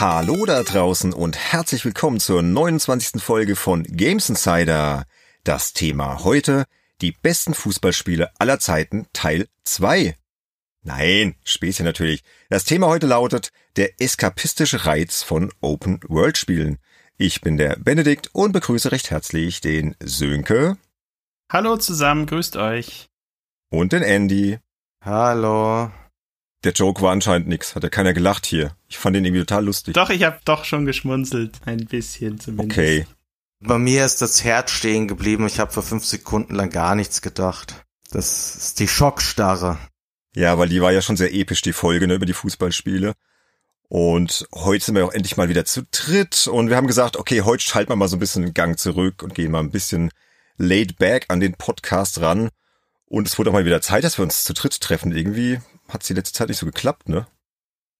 Hallo da draußen und herzlich willkommen zur 29. Folge von Games Insider. Das Thema heute, die besten Fußballspiele aller Zeiten, Teil 2. Nein, Späßchen natürlich. Das Thema heute lautet der eskapistische Reiz von Open-World-Spielen. Ich bin der Benedikt und begrüße recht herzlich den Sönke. Hallo zusammen, grüßt euch. Und den Andy. Hallo. Der Joke war anscheinend nix, hat ja keiner gelacht hier. Ich fand ihn irgendwie total lustig. Doch, ich habe doch schon geschmunzelt, ein bisschen zumindest. Okay. Bei mir ist das Herz stehen geblieben. Ich habe für fünf Sekunden lang gar nichts gedacht. Das ist die Schockstarre. Ja, weil die war ja schon sehr episch, die Folge ne, über die Fußballspiele. Und heute sind wir auch endlich mal wieder zu dritt und wir haben gesagt, okay, heute schalten wir mal so ein bisschen den Gang zurück und gehen mal ein bisschen laid back an den Podcast ran. Und es wurde auch mal wieder Zeit, dass wir uns zu dritt treffen. Irgendwie hat es die letzte Zeit nicht so geklappt, ne?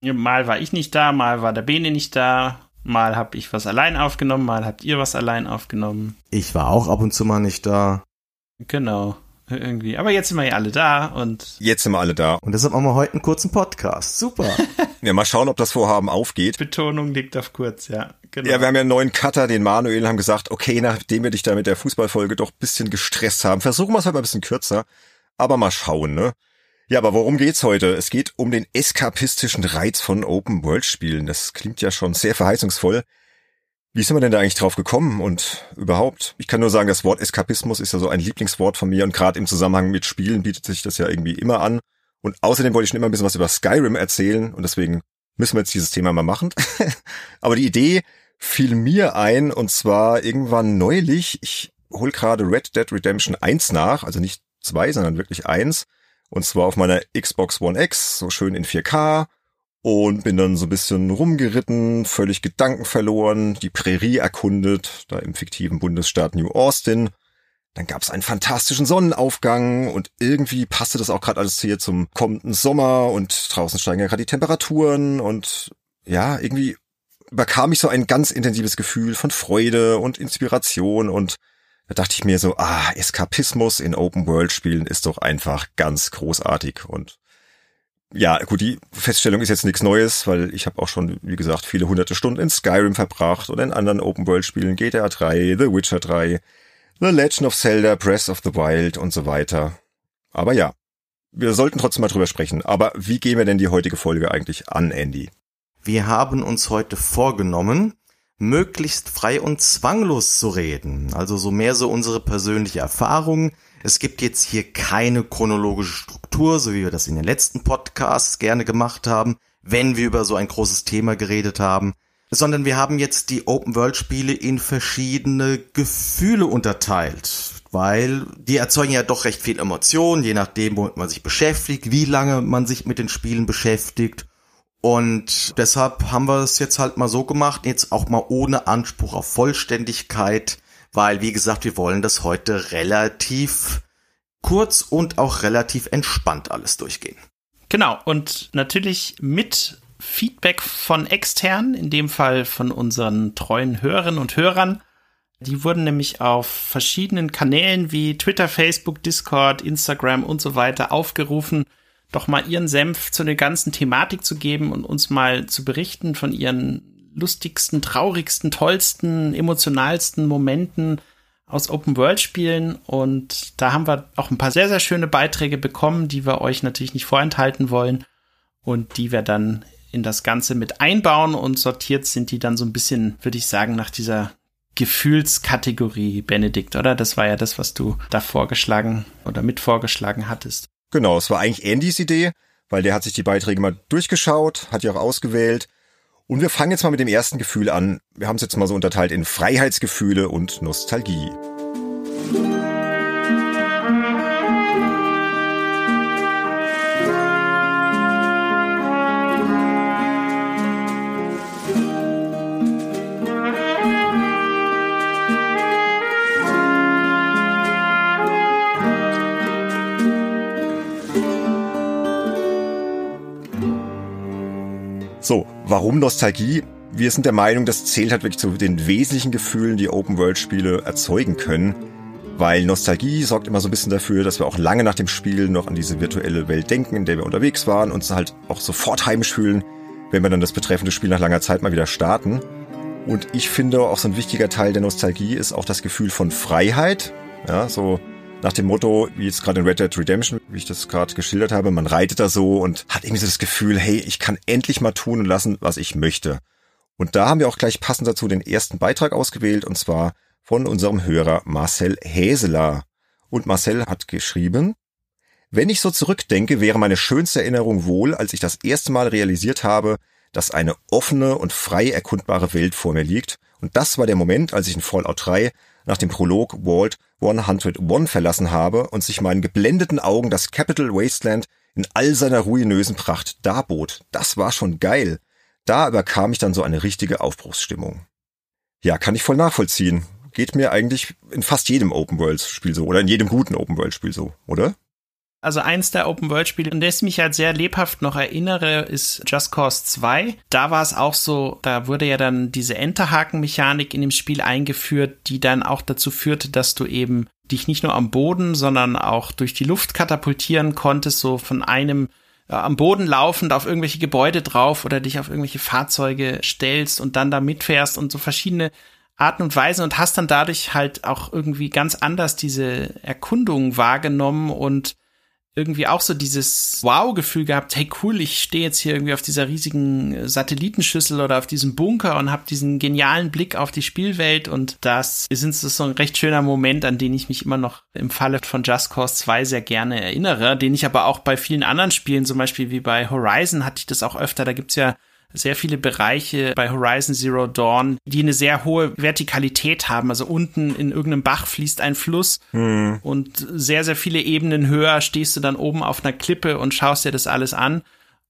Mal war ich nicht da, mal war der Bene nicht da, mal hab ich was allein aufgenommen, mal habt ihr was allein aufgenommen. Ich war auch ab und zu mal nicht da. Genau, irgendwie. Aber jetzt sind wir ja alle da und. Jetzt sind wir alle da. Und deshalb machen wir heute einen kurzen Podcast. Super. ja, mal schauen, ob das Vorhaben aufgeht. Betonung liegt auf kurz, ja. Genau. Ja, wir haben ja einen neuen Cutter, den Manuel, haben gesagt, okay, nachdem wir dich da mit der Fußballfolge doch bisschen gestresst haben, versuchen wir es halt mal ein bisschen kürzer. Aber mal schauen, ne? Ja, aber worum geht's heute? Es geht um den eskapistischen Reiz von Open-World-Spielen. Das klingt ja schon sehr verheißungsvoll. Wie sind wir denn da eigentlich drauf gekommen und überhaupt? Ich kann nur sagen, das Wort Eskapismus ist ja so ein Lieblingswort von mir und gerade im Zusammenhang mit Spielen bietet sich das ja irgendwie immer an. Und außerdem wollte ich schon immer ein bisschen was über Skyrim erzählen und deswegen müssen wir jetzt dieses Thema mal machen. aber die Idee fiel mir ein und zwar irgendwann neulich. Ich hol gerade Red Dead Redemption 1 nach, also nicht zwei, sondern wirklich eins. Und zwar auf meiner Xbox One X, so schön in 4K. Und bin dann so ein bisschen rumgeritten, völlig Gedanken verloren, die Prärie erkundet, da im fiktiven Bundesstaat New Austin. Dann gab es einen fantastischen Sonnenaufgang und irgendwie passte das auch gerade alles hier zum kommenden Sommer und draußen steigen ja gerade die Temperaturen und ja, irgendwie bekam ich so ein ganz intensives Gefühl von Freude und Inspiration und da dachte ich mir so, ah, Eskapismus in Open-World-Spielen ist doch einfach ganz großartig. Und ja, gut, die Feststellung ist jetzt nichts Neues, weil ich habe auch schon, wie gesagt, viele hunderte Stunden in Skyrim verbracht oder in anderen Open-World-Spielen, GTA 3, The Witcher 3, The Legend of Zelda, Breath of the Wild und so weiter. Aber ja, wir sollten trotzdem mal drüber sprechen. Aber wie gehen wir denn die heutige Folge eigentlich an, Andy? Wir haben uns heute vorgenommen, möglichst frei und zwanglos zu reden. Also so mehr so unsere persönliche Erfahrung. Es gibt jetzt hier keine chronologische Struktur, so wie wir das in den letzten Podcasts gerne gemacht haben, wenn wir über so ein großes Thema geredet haben, sondern wir haben jetzt die Open-World-Spiele in verschiedene Gefühle unterteilt, weil die erzeugen ja doch recht viel Emotionen, je nachdem, womit man sich beschäftigt, wie lange man sich mit den Spielen beschäftigt und deshalb haben wir es jetzt halt mal so gemacht, jetzt auch mal ohne Anspruch auf Vollständigkeit, weil wie gesagt, wir wollen das heute relativ kurz und auch relativ entspannt alles durchgehen. Genau, und natürlich mit Feedback von extern, in dem Fall von unseren treuen Hörerinnen und Hörern. Die wurden nämlich auf verschiedenen Kanälen wie Twitter, Facebook, Discord, Instagram und so weiter aufgerufen, doch mal ihren Senf zu der ganzen Thematik zu geben und uns mal zu berichten von ihren lustigsten, traurigsten, tollsten, emotionalsten Momenten aus Open-World-Spielen. Und da haben wir auch ein paar sehr, sehr schöne Beiträge bekommen, die wir euch natürlich nicht vorenthalten wollen und die wir dann in das Ganze mit einbauen und sortiert sind die dann so ein bisschen, würde ich sagen, nach dieser Gefühlskategorie, Benedikt, oder? Das war ja das, was du da vorgeschlagen oder mit vorgeschlagen hattest. Genau, es war eigentlich Andys Idee, weil der hat sich die Beiträge mal durchgeschaut, hat die auch ausgewählt. Und wir fangen jetzt mal mit dem ersten Gefühl an. Wir haben es jetzt mal so unterteilt in Freiheitsgefühle und Nostalgie. So, warum Nostalgie? Wir sind der Meinung, das zählt halt wirklich zu den wesentlichen Gefühlen, die Open-World-Spiele erzeugen können. Weil Nostalgie sorgt immer so ein bisschen dafür, dass wir auch lange nach dem Spiel noch an diese virtuelle Welt denken, in der wir unterwegs waren, uns halt auch sofort heimisch fühlen. wenn wir dann das betreffende Spiel nach langer Zeit mal wieder starten. Und ich finde auch so ein wichtiger Teil der Nostalgie ist auch das Gefühl von Freiheit. Ja, so nach dem Motto, wie jetzt gerade in Red Dead Redemption, wie ich das gerade geschildert habe, man reitet da so und hat irgendwie so das Gefühl, hey, ich kann endlich mal tun und lassen, was ich möchte. Und da haben wir auch gleich passend dazu den ersten Beitrag ausgewählt, und zwar von unserem Hörer Marcel Häseler. Und Marcel hat geschrieben, wenn ich so zurückdenke, wäre meine schönste Erinnerung wohl, als ich das erste Mal realisiert habe, dass eine offene und frei erkundbare Welt vor mir liegt. Und das war der Moment, als ich in Fallout 3 nach dem Prolog Vault 101 verlassen habe und sich meinen geblendeten Augen das Capital Wasteland in all seiner ruinösen Pracht darbot. Das war schon geil. Da überkam ich dann so eine richtige Aufbruchsstimmung. Ja, kann ich voll nachvollziehen. Geht mir eigentlich in fast jedem Open-World-Spiel so oder in jedem guten Open-World-Spiel so, oder? Also eins der Open-World-Spiele, an das ich mich halt sehr lebhaft noch erinnere, ist Just Cause 2. Da war es auch so, da wurde ja dann diese Enterhaken-Mechanik in dem Spiel eingeführt, die dann auch dazu führte, dass du eben dich nicht nur am Boden, sondern auch durch die Luft katapultieren konntest, so von einem äh, am Boden laufend auf irgendwelche Gebäude drauf oder dich auf irgendwelche Fahrzeuge stellst und dann da mitfährst und so verschiedene Arten und Weisen und hast dann dadurch halt auch irgendwie ganz anders diese Erkundung wahrgenommen und irgendwie auch so dieses Wow-Gefühl gehabt, hey cool, ich stehe jetzt hier irgendwie auf dieser riesigen Satellitenschüssel oder auf diesem Bunker und habe diesen genialen Blick auf die Spielwelt und das ist so ein recht schöner Moment, an den ich mich immer noch im Falle von Just Cause 2 sehr gerne erinnere, den ich aber auch bei vielen anderen Spielen, zum Beispiel wie bei Horizon hatte ich das auch öfter, da gibt's ja sehr viele Bereiche bei Horizon Zero Dawn, die eine sehr hohe Vertikalität haben. Also unten in irgendeinem Bach fließt ein Fluss hm. und sehr, sehr viele Ebenen höher stehst du dann oben auf einer Klippe und schaust dir das alles an.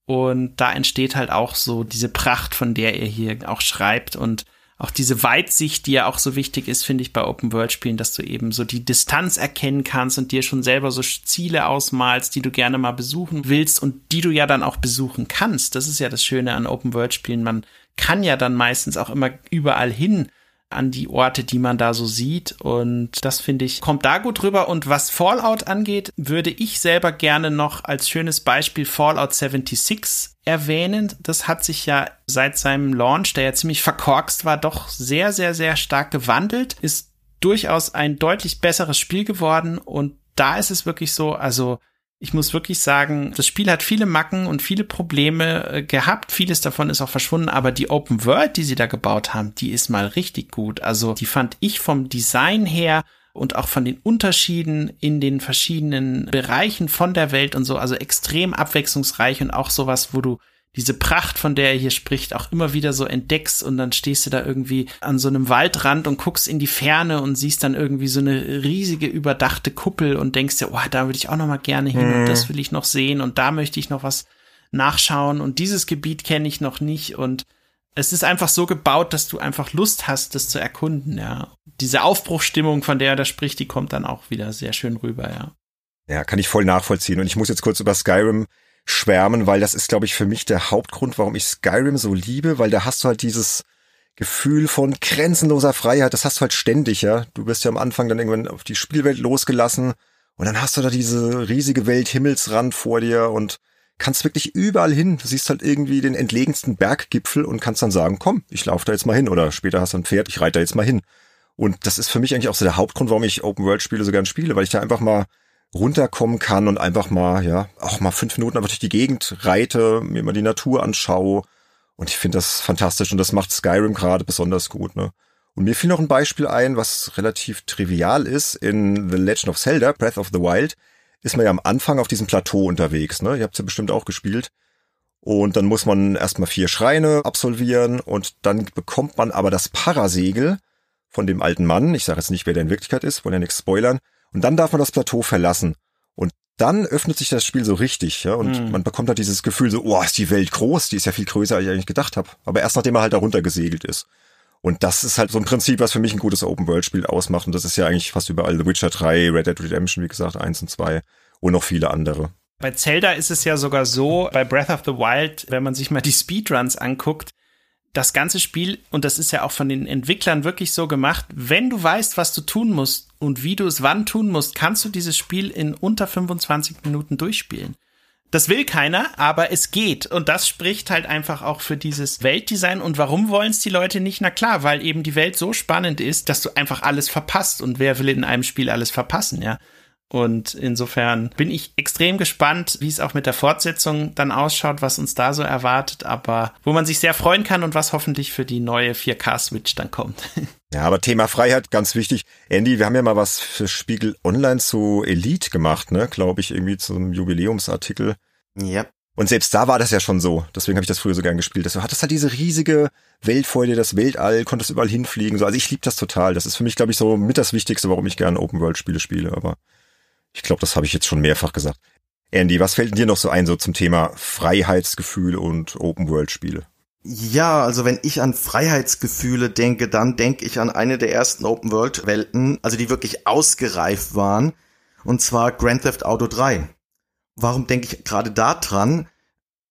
Und da entsteht halt auch so diese Pracht, von der er hier auch schreibt und auch diese Weitsicht, die ja auch so wichtig ist, finde ich bei Open-World-Spielen, dass du eben so die Distanz erkennen kannst und dir schon selber so Ziele ausmalst, die du gerne mal besuchen willst und die du ja dann auch besuchen kannst. Das ist ja das Schöne an Open-World-Spielen. Man kann ja dann meistens auch immer überall hin an die Orte, die man da so sieht. Und das finde ich, kommt da gut rüber. Und was Fallout angeht, würde ich selber gerne noch als schönes Beispiel Fallout 76 erwähnen. Das hat sich ja seit seinem Launch, der ja ziemlich verkorkst war, doch sehr, sehr, sehr stark gewandelt. Ist durchaus ein deutlich besseres Spiel geworden. Und da ist es wirklich so, also ich muss wirklich sagen, das Spiel hat viele Macken und viele Probleme äh, gehabt. Vieles davon ist auch verschwunden, aber die Open World, die sie da gebaut haben, die ist mal richtig gut. Also die fand ich vom Design her und auch von den Unterschieden in den verschiedenen Bereichen von der Welt und so, also extrem abwechslungsreich und auch sowas, wo du diese Pracht, von der er hier spricht, auch immer wieder so entdeckst und dann stehst du da irgendwie an so einem Waldrand und guckst in die Ferne und siehst dann irgendwie so eine riesige überdachte Kuppel und denkst dir, oh, da würde ich auch noch mal gerne hin mhm. und das will ich noch sehen und da möchte ich noch was nachschauen und dieses Gebiet kenne ich noch nicht und es ist einfach so gebaut, dass du einfach Lust hast, das zu erkunden, ja. Diese Aufbruchstimmung, von der er da spricht, die kommt dann auch wieder sehr schön rüber, ja. Ja, kann ich voll nachvollziehen. Und ich muss jetzt kurz über Skyrim schwärmen, weil das ist, glaube ich, für mich der Hauptgrund, warum ich Skyrim so liebe, weil da hast du halt dieses Gefühl von grenzenloser Freiheit, das hast du halt ständig, ja. Du bist ja am Anfang dann irgendwann auf die Spielwelt losgelassen und dann hast du da diese riesige Welt Himmelsrand vor dir und kannst wirklich überall hin. Du siehst halt irgendwie den entlegensten Berggipfel und kannst dann sagen, komm, ich laufe da jetzt mal hin oder später hast du ein Pferd, ich reite da jetzt mal hin. Und das ist für mich eigentlich auch so der Hauptgrund, warum ich Open World Spiele so gern spiele, weil ich da einfach mal runterkommen kann und einfach mal, ja, auch mal fünf Minuten einfach durch die Gegend reite, mir mal die Natur anschaue. Und ich finde das fantastisch und das macht Skyrim gerade besonders gut, ne? Und mir fiel noch ein Beispiel ein, was relativ trivial ist. In The Legend of Zelda, Breath of the Wild, ist man ja am Anfang auf diesem Plateau unterwegs, ne? Ihr habt ja bestimmt auch gespielt. Und dann muss man erstmal vier Schreine absolvieren und dann bekommt man aber das Parasegel von dem alten Mann. Ich sage jetzt nicht, wer der in Wirklichkeit ist, wollen ja nichts spoilern. Und dann darf man das Plateau verlassen. Und dann öffnet sich das Spiel so richtig, ja, und mhm. man bekommt halt dieses Gefühl so, oh, ist die Welt groß, die ist ja viel größer, als ich eigentlich gedacht habe. Aber erst nachdem man halt da runter gesegelt ist. Und das ist halt so ein Prinzip, was für mich ein gutes Open-World-Spiel ausmacht. Und das ist ja eigentlich fast überall The Witcher 3, Red Dead Redemption, wie gesagt, 1 und 2 und noch viele andere. Bei Zelda ist es ja sogar so, bei Breath of the Wild, wenn man sich mal die Speedruns anguckt, das ganze Spiel, und das ist ja auch von den Entwicklern wirklich so gemacht, wenn du weißt, was du tun musst und wie du es wann tun musst, kannst du dieses Spiel in unter 25 Minuten durchspielen. Das will keiner, aber es geht. Und das spricht halt einfach auch für dieses Weltdesign. Und warum wollen es die Leute nicht? Na klar, weil eben die Welt so spannend ist, dass du einfach alles verpasst. Und wer will in einem Spiel alles verpassen, ja? Und insofern bin ich extrem gespannt, wie es auch mit der Fortsetzung dann ausschaut, was uns da so erwartet, aber wo man sich sehr freuen kann und was hoffentlich für die neue 4K-Switch dann kommt. Ja, aber Thema Freiheit, ganz wichtig. Andy, wir haben ja mal was für Spiegel Online zu Elite gemacht, ne? Glaube ich, irgendwie zum Jubiläumsartikel. Ja. Und selbst da war das ja schon so. Deswegen habe ich das früher so gern gespielt. Du hattest halt diese riesige Welt vor dir, das Weltall, konntest überall hinfliegen. So, also ich liebe das total. Das ist für mich, glaube ich, so mit das Wichtigste, warum ich gerne Open-World-Spiele spiele. Aber ich glaube, das habe ich jetzt schon mehrfach gesagt. Andy, was fällt dir noch so ein so zum Thema Freiheitsgefühl und Open-World-Spiele? Ja, also wenn ich an Freiheitsgefühle denke, dann denke ich an eine der ersten Open-World-Welten, also die wirklich ausgereift waren, und zwar Grand Theft Auto 3. Warum denke ich gerade da dran?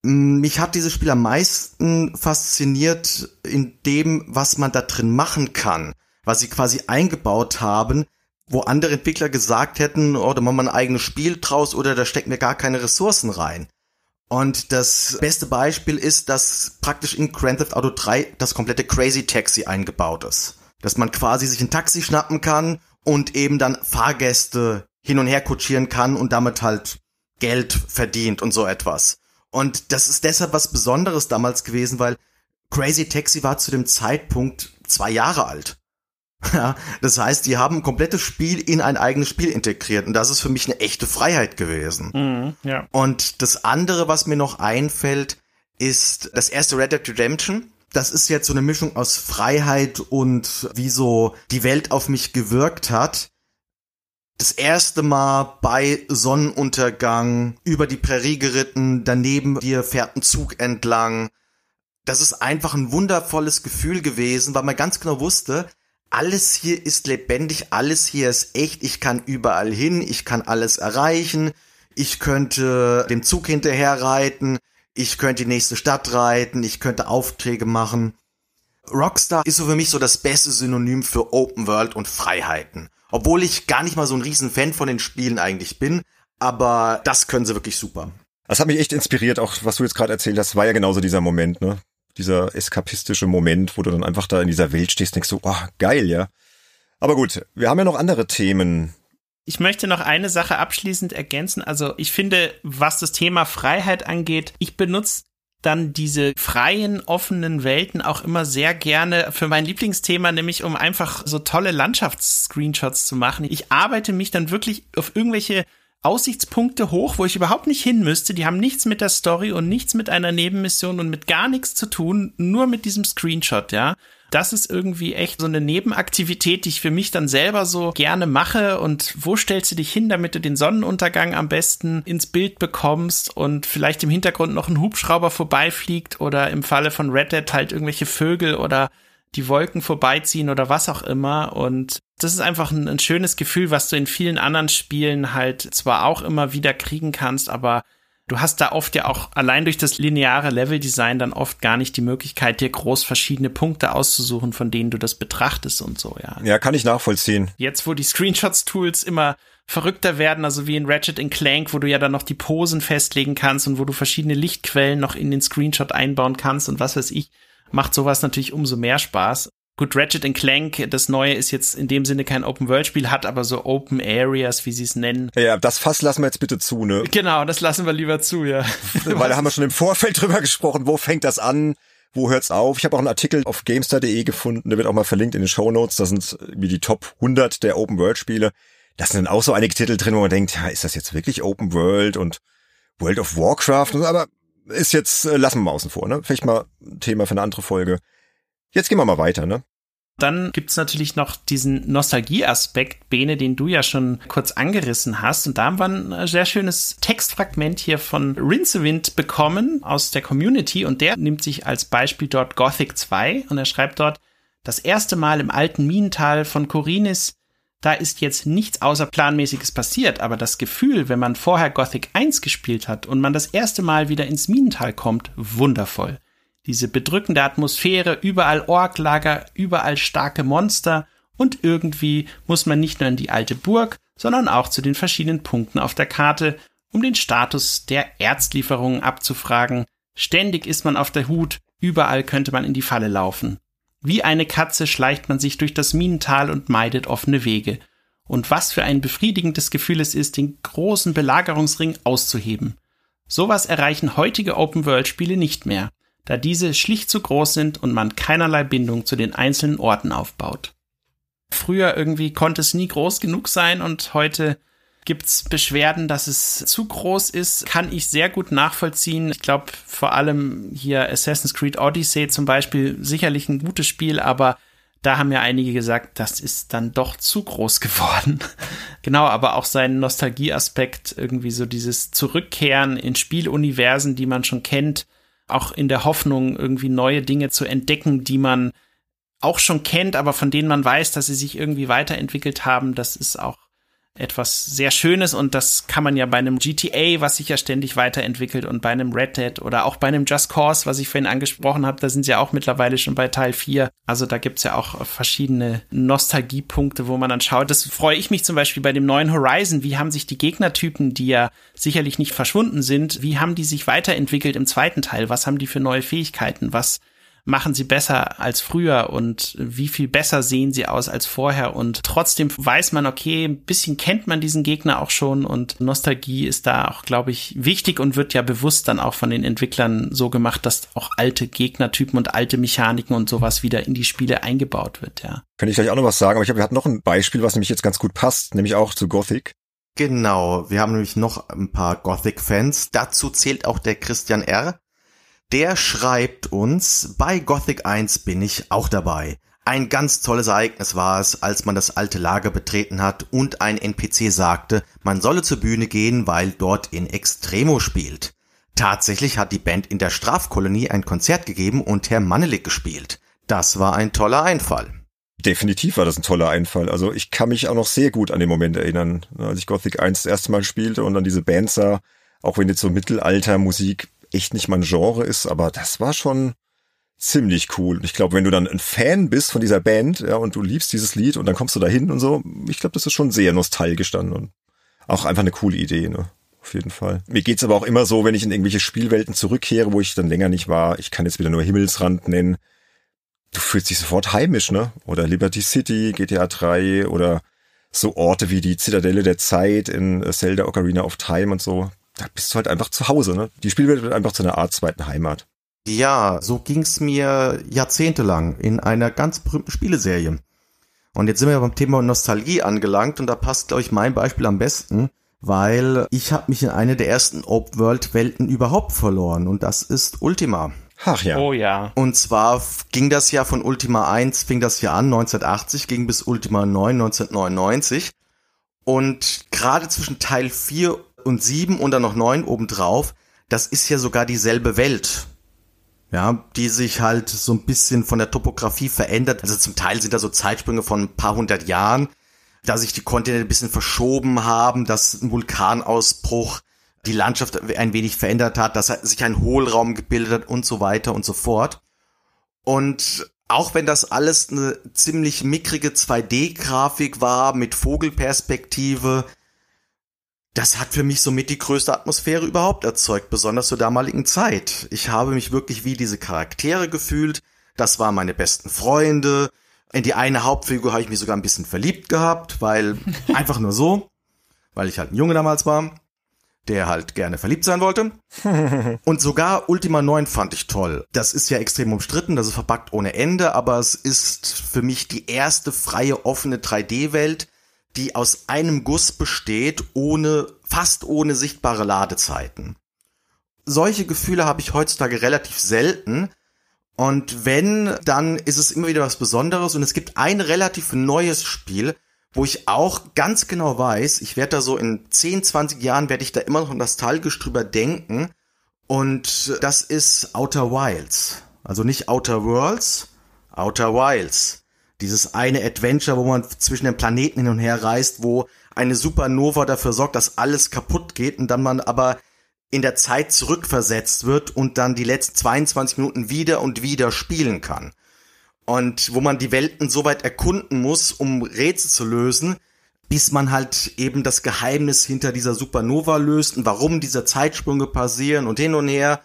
Mich hat dieses Spiel am meisten fasziniert in dem, was man da drin machen kann, was sie quasi eingebaut haben, wo andere Entwickler gesagt hätten, oh, da machen wir ein eigenes Spiel draus oder da stecken wir gar keine Ressourcen rein. Und das beste Beispiel ist, dass praktisch in Grand Theft Auto 3 das komplette Crazy Taxi eingebaut ist. Dass man quasi sich ein Taxi schnappen kann und eben dann Fahrgäste hin und her kutschieren kann und damit halt Geld verdient und so etwas. Und das ist deshalb was Besonderes damals gewesen, weil Crazy Taxi war zu dem Zeitpunkt zwei Jahre alt. Ja, das heißt, die haben ein komplettes Spiel in ein eigenes Spiel integriert und das ist für mich eine echte Freiheit gewesen. Mhm, ja. Und das andere, was mir noch einfällt, ist das erste Red Dead Redemption. Das ist jetzt so eine Mischung aus Freiheit und wie so die Welt auf mich gewirkt hat. Das erste Mal bei Sonnenuntergang über die Prärie geritten, daneben dir fährt ein Zug entlang. Das ist einfach ein wundervolles Gefühl gewesen, weil man ganz genau wusste, alles hier ist lebendig, alles hier ist echt, ich kann überall hin, ich kann alles erreichen, ich könnte dem Zug hinterher reiten, ich könnte die nächste Stadt reiten, ich könnte Aufträge machen. Rockstar ist so für mich so das beste Synonym für Open World und Freiheiten. Obwohl ich gar nicht mal so ein riesen Fan von den Spielen eigentlich bin, aber das können sie wirklich super. Das hat mich echt inspiriert, auch was du jetzt gerade erzählt hast, war ja genauso dieser Moment, ne? Dieser eskapistische Moment, wo du dann einfach da in dieser Welt stehst denkst so, oh, geil, ja. Aber gut, wir haben ja noch andere Themen. Ich möchte noch eine Sache abschließend ergänzen. Also ich finde, was das Thema Freiheit angeht, ich benutze dann diese freien, offenen Welten auch immer sehr gerne für mein Lieblingsthema, nämlich um einfach so tolle Landschaftsscreenshots zu machen. Ich arbeite mich dann wirklich auf irgendwelche Aussichtspunkte hoch, wo ich überhaupt nicht hin müsste. Die haben nichts mit der Story und nichts mit einer Nebenmission und mit gar nichts zu tun, nur mit diesem Screenshot, ja. Das ist irgendwie echt so eine Nebenaktivität, die ich für mich dann selber so gerne mache. Und wo stellst du dich hin, damit du den Sonnenuntergang am besten ins Bild bekommst und vielleicht im Hintergrund noch ein Hubschrauber vorbeifliegt oder im Falle von Red Dead halt irgendwelche Vögel oder die Wolken vorbeiziehen oder was auch immer. Und das ist einfach ein, ein, schönes Gefühl, was du in vielen anderen Spielen halt zwar auch immer wieder kriegen kannst, aber du hast da oft ja auch allein durch das lineare Leveldesign dann oft gar nicht die Möglichkeit, dir groß verschiedene Punkte auszusuchen, von denen du das betrachtest und so, ja. Ja, kann ich nachvollziehen. Jetzt, wo die Screenshots-Tools immer verrückter werden, also wie in Ratchet Clank, wo du ja dann noch die Posen festlegen kannst und wo du verschiedene Lichtquellen noch in den Screenshot einbauen kannst und was weiß ich macht sowas natürlich umso mehr Spaß. Gut, Ratchet Clank, das neue ist jetzt in dem Sinne kein Open-World-Spiel, hat aber so Open Areas, wie sie es nennen. Ja, das Fass lassen wir jetzt bitte zu, ne? Genau, das lassen wir lieber zu, ja. Weil da haben wir schon im Vorfeld drüber gesprochen, wo fängt das an, wo hört's auf? Ich habe auch einen Artikel auf gamestar.de gefunden, der wird auch mal verlinkt in den Show Notes. Da sind wie die Top 100 der Open-World-Spiele. Da sind dann auch so einige Titel drin, wo man denkt, ja, ist das jetzt wirklich Open World und World of Warcraft? Aber ist jetzt, äh, lassen wir mal außen vor, ne? Vielleicht mal Thema für eine andere Folge. Jetzt gehen wir mal weiter, ne? Dann gibt's natürlich noch diesen Nostalgieaspekt, Bene, den du ja schon kurz angerissen hast. Und da haben wir ein sehr schönes Textfragment hier von Rincewind bekommen aus der Community. Und der nimmt sich als Beispiel dort Gothic 2 und er schreibt dort, das erste Mal im alten Minental von Korinis da ist jetzt nichts außerplanmäßiges passiert, aber das Gefühl, wenn man vorher Gothic 1 gespielt hat und man das erste Mal wieder ins Minental kommt, wundervoll. Diese bedrückende Atmosphäre, überall Orklager, überall starke Monster und irgendwie muss man nicht nur in die alte Burg, sondern auch zu den verschiedenen Punkten auf der Karte um den Status der Erzlieferungen abzufragen. Ständig ist man auf der Hut, überall könnte man in die Falle laufen. Wie eine Katze schleicht man sich durch das Minental und meidet offene Wege. Und was für ein befriedigendes Gefühl es ist, den großen Belagerungsring auszuheben. Sowas erreichen heutige Open-World-Spiele nicht mehr, da diese schlicht zu groß sind und man keinerlei Bindung zu den einzelnen Orten aufbaut. Früher irgendwie konnte es nie groß genug sein und heute gibt's Beschwerden, dass es zu groß ist, kann ich sehr gut nachvollziehen. Ich glaube, vor allem hier Assassin's Creed Odyssey zum Beispiel sicherlich ein gutes Spiel, aber da haben ja einige gesagt, das ist dann doch zu groß geworden. genau, aber auch sein Nostalgieaspekt, irgendwie so dieses Zurückkehren in Spieluniversen, die man schon kennt, auch in der Hoffnung, irgendwie neue Dinge zu entdecken, die man auch schon kennt, aber von denen man weiß, dass sie sich irgendwie weiterentwickelt haben. Das ist auch etwas sehr Schönes und das kann man ja bei einem GTA, was sich ja ständig weiterentwickelt und bei einem Red Dead oder auch bei einem Just Cause, was ich vorhin angesprochen habe, da sind sie ja auch mittlerweile schon bei Teil 4. Also da gibt's ja auch verschiedene Nostalgiepunkte, wo man dann schaut. Das freue ich mich zum Beispiel bei dem neuen Horizon. Wie haben sich die Gegnertypen, die ja sicherlich nicht verschwunden sind, wie haben die sich weiterentwickelt im zweiten Teil? Was haben die für neue Fähigkeiten? Was machen sie besser als früher und wie viel besser sehen sie aus als vorher und trotzdem weiß man, okay, ein bisschen kennt man diesen Gegner auch schon und Nostalgie ist da auch, glaube ich, wichtig und wird ja bewusst dann auch von den Entwicklern so gemacht, dass auch alte Gegnertypen und alte Mechaniken und sowas wieder in die Spiele eingebaut wird, ja. Könnte ich gleich auch noch was sagen, aber ich habe, wir hatten noch ein Beispiel, was nämlich jetzt ganz gut passt, nämlich auch zu Gothic. Genau, wir haben nämlich noch ein paar Gothic-Fans. Dazu zählt auch der Christian R., der schreibt uns, bei Gothic 1 bin ich auch dabei. Ein ganz tolles Ereignis war es, als man das alte Lager betreten hat und ein NPC sagte, man solle zur Bühne gehen, weil dort in Extremo spielt. Tatsächlich hat die Band in der Strafkolonie ein Konzert gegeben und Herr Mannelik gespielt. Das war ein toller Einfall. Definitiv war das ein toller Einfall. Also ich kann mich auch noch sehr gut an den Moment erinnern, als ich Gothic 1 das erste Mal spielte und dann diese Band sah, auch wenn jetzt so Mittelaltermusik echt nicht mein Genre ist, aber das war schon ziemlich cool. Und ich glaube, wenn du dann ein Fan bist von dieser Band, ja, und du liebst dieses Lied und dann kommst du da hin und so, ich glaube, das ist schon sehr nostalgisch dann und auch einfach eine coole Idee, ne? Auf jeden Fall. Mir geht's aber auch immer so, wenn ich in irgendwelche Spielwelten zurückkehre, wo ich dann länger nicht war, ich kann jetzt wieder nur Himmelsrand nennen, du fühlst dich sofort heimisch, ne? Oder Liberty City, GTA 3 oder so Orte wie die Zitadelle der Zeit in Zelda Ocarina of Time und so da bist du halt einfach zu Hause, ne? Die Spielwelt wird einfach zu einer Art zweiten Heimat. Ja, so ging's mir jahrzehntelang in einer ganz berühmten Spieleserie. Und jetzt sind wir beim Thema Nostalgie angelangt und da passt, glaube ich, mein Beispiel am besten, weil ich habe mich in eine der ersten Open-World-Welten überhaupt verloren und das ist Ultima. Ach ja. Oh ja. Und zwar ging das ja von Ultima 1, fing das ja an 1980, ging bis Ultima 9 1999. Und gerade zwischen Teil 4 und sieben und dann noch neun obendrauf, das ist ja sogar dieselbe Welt. Ja, die sich halt so ein bisschen von der Topografie verändert. Also zum Teil sind da so Zeitsprünge von ein paar hundert Jahren, da sich die Kontinente ein bisschen verschoben haben, dass ein Vulkanausbruch die Landschaft ein wenig verändert hat, dass sich ein Hohlraum gebildet hat und so weiter und so fort. Und auch wenn das alles eine ziemlich mickrige 2D-Grafik war mit Vogelperspektive, das hat für mich somit die größte Atmosphäre überhaupt erzeugt, besonders zur damaligen Zeit. Ich habe mich wirklich wie diese Charaktere gefühlt. Das waren meine besten Freunde. In die eine Hauptfigur habe ich mich sogar ein bisschen verliebt gehabt, weil einfach nur so, weil ich halt ein Junge damals war, der halt gerne verliebt sein wollte. Und sogar Ultima 9 fand ich toll. Das ist ja extrem umstritten, das ist verpackt ohne Ende, aber es ist für mich die erste freie, offene 3D-Welt, die aus einem Guss besteht, ohne, fast ohne sichtbare Ladezeiten. Solche Gefühle habe ich heutzutage relativ selten. Und wenn, dann ist es immer wieder was Besonderes. Und es gibt ein relativ neues Spiel, wo ich auch ganz genau weiß, ich werde da so in 10, 20 Jahren werde ich da immer noch nostalgisch drüber denken. Und das ist Outer Wilds. Also nicht Outer Worlds, Outer Wilds dieses eine Adventure, wo man zwischen den Planeten hin und her reist, wo eine Supernova dafür sorgt, dass alles kaputt geht und dann man aber in der Zeit zurückversetzt wird und dann die letzten 22 Minuten wieder und wieder spielen kann. Und wo man die Welten so weit erkunden muss, um Rätsel zu lösen, bis man halt eben das Geheimnis hinter dieser Supernova löst und warum diese Zeitsprünge passieren und hin und her.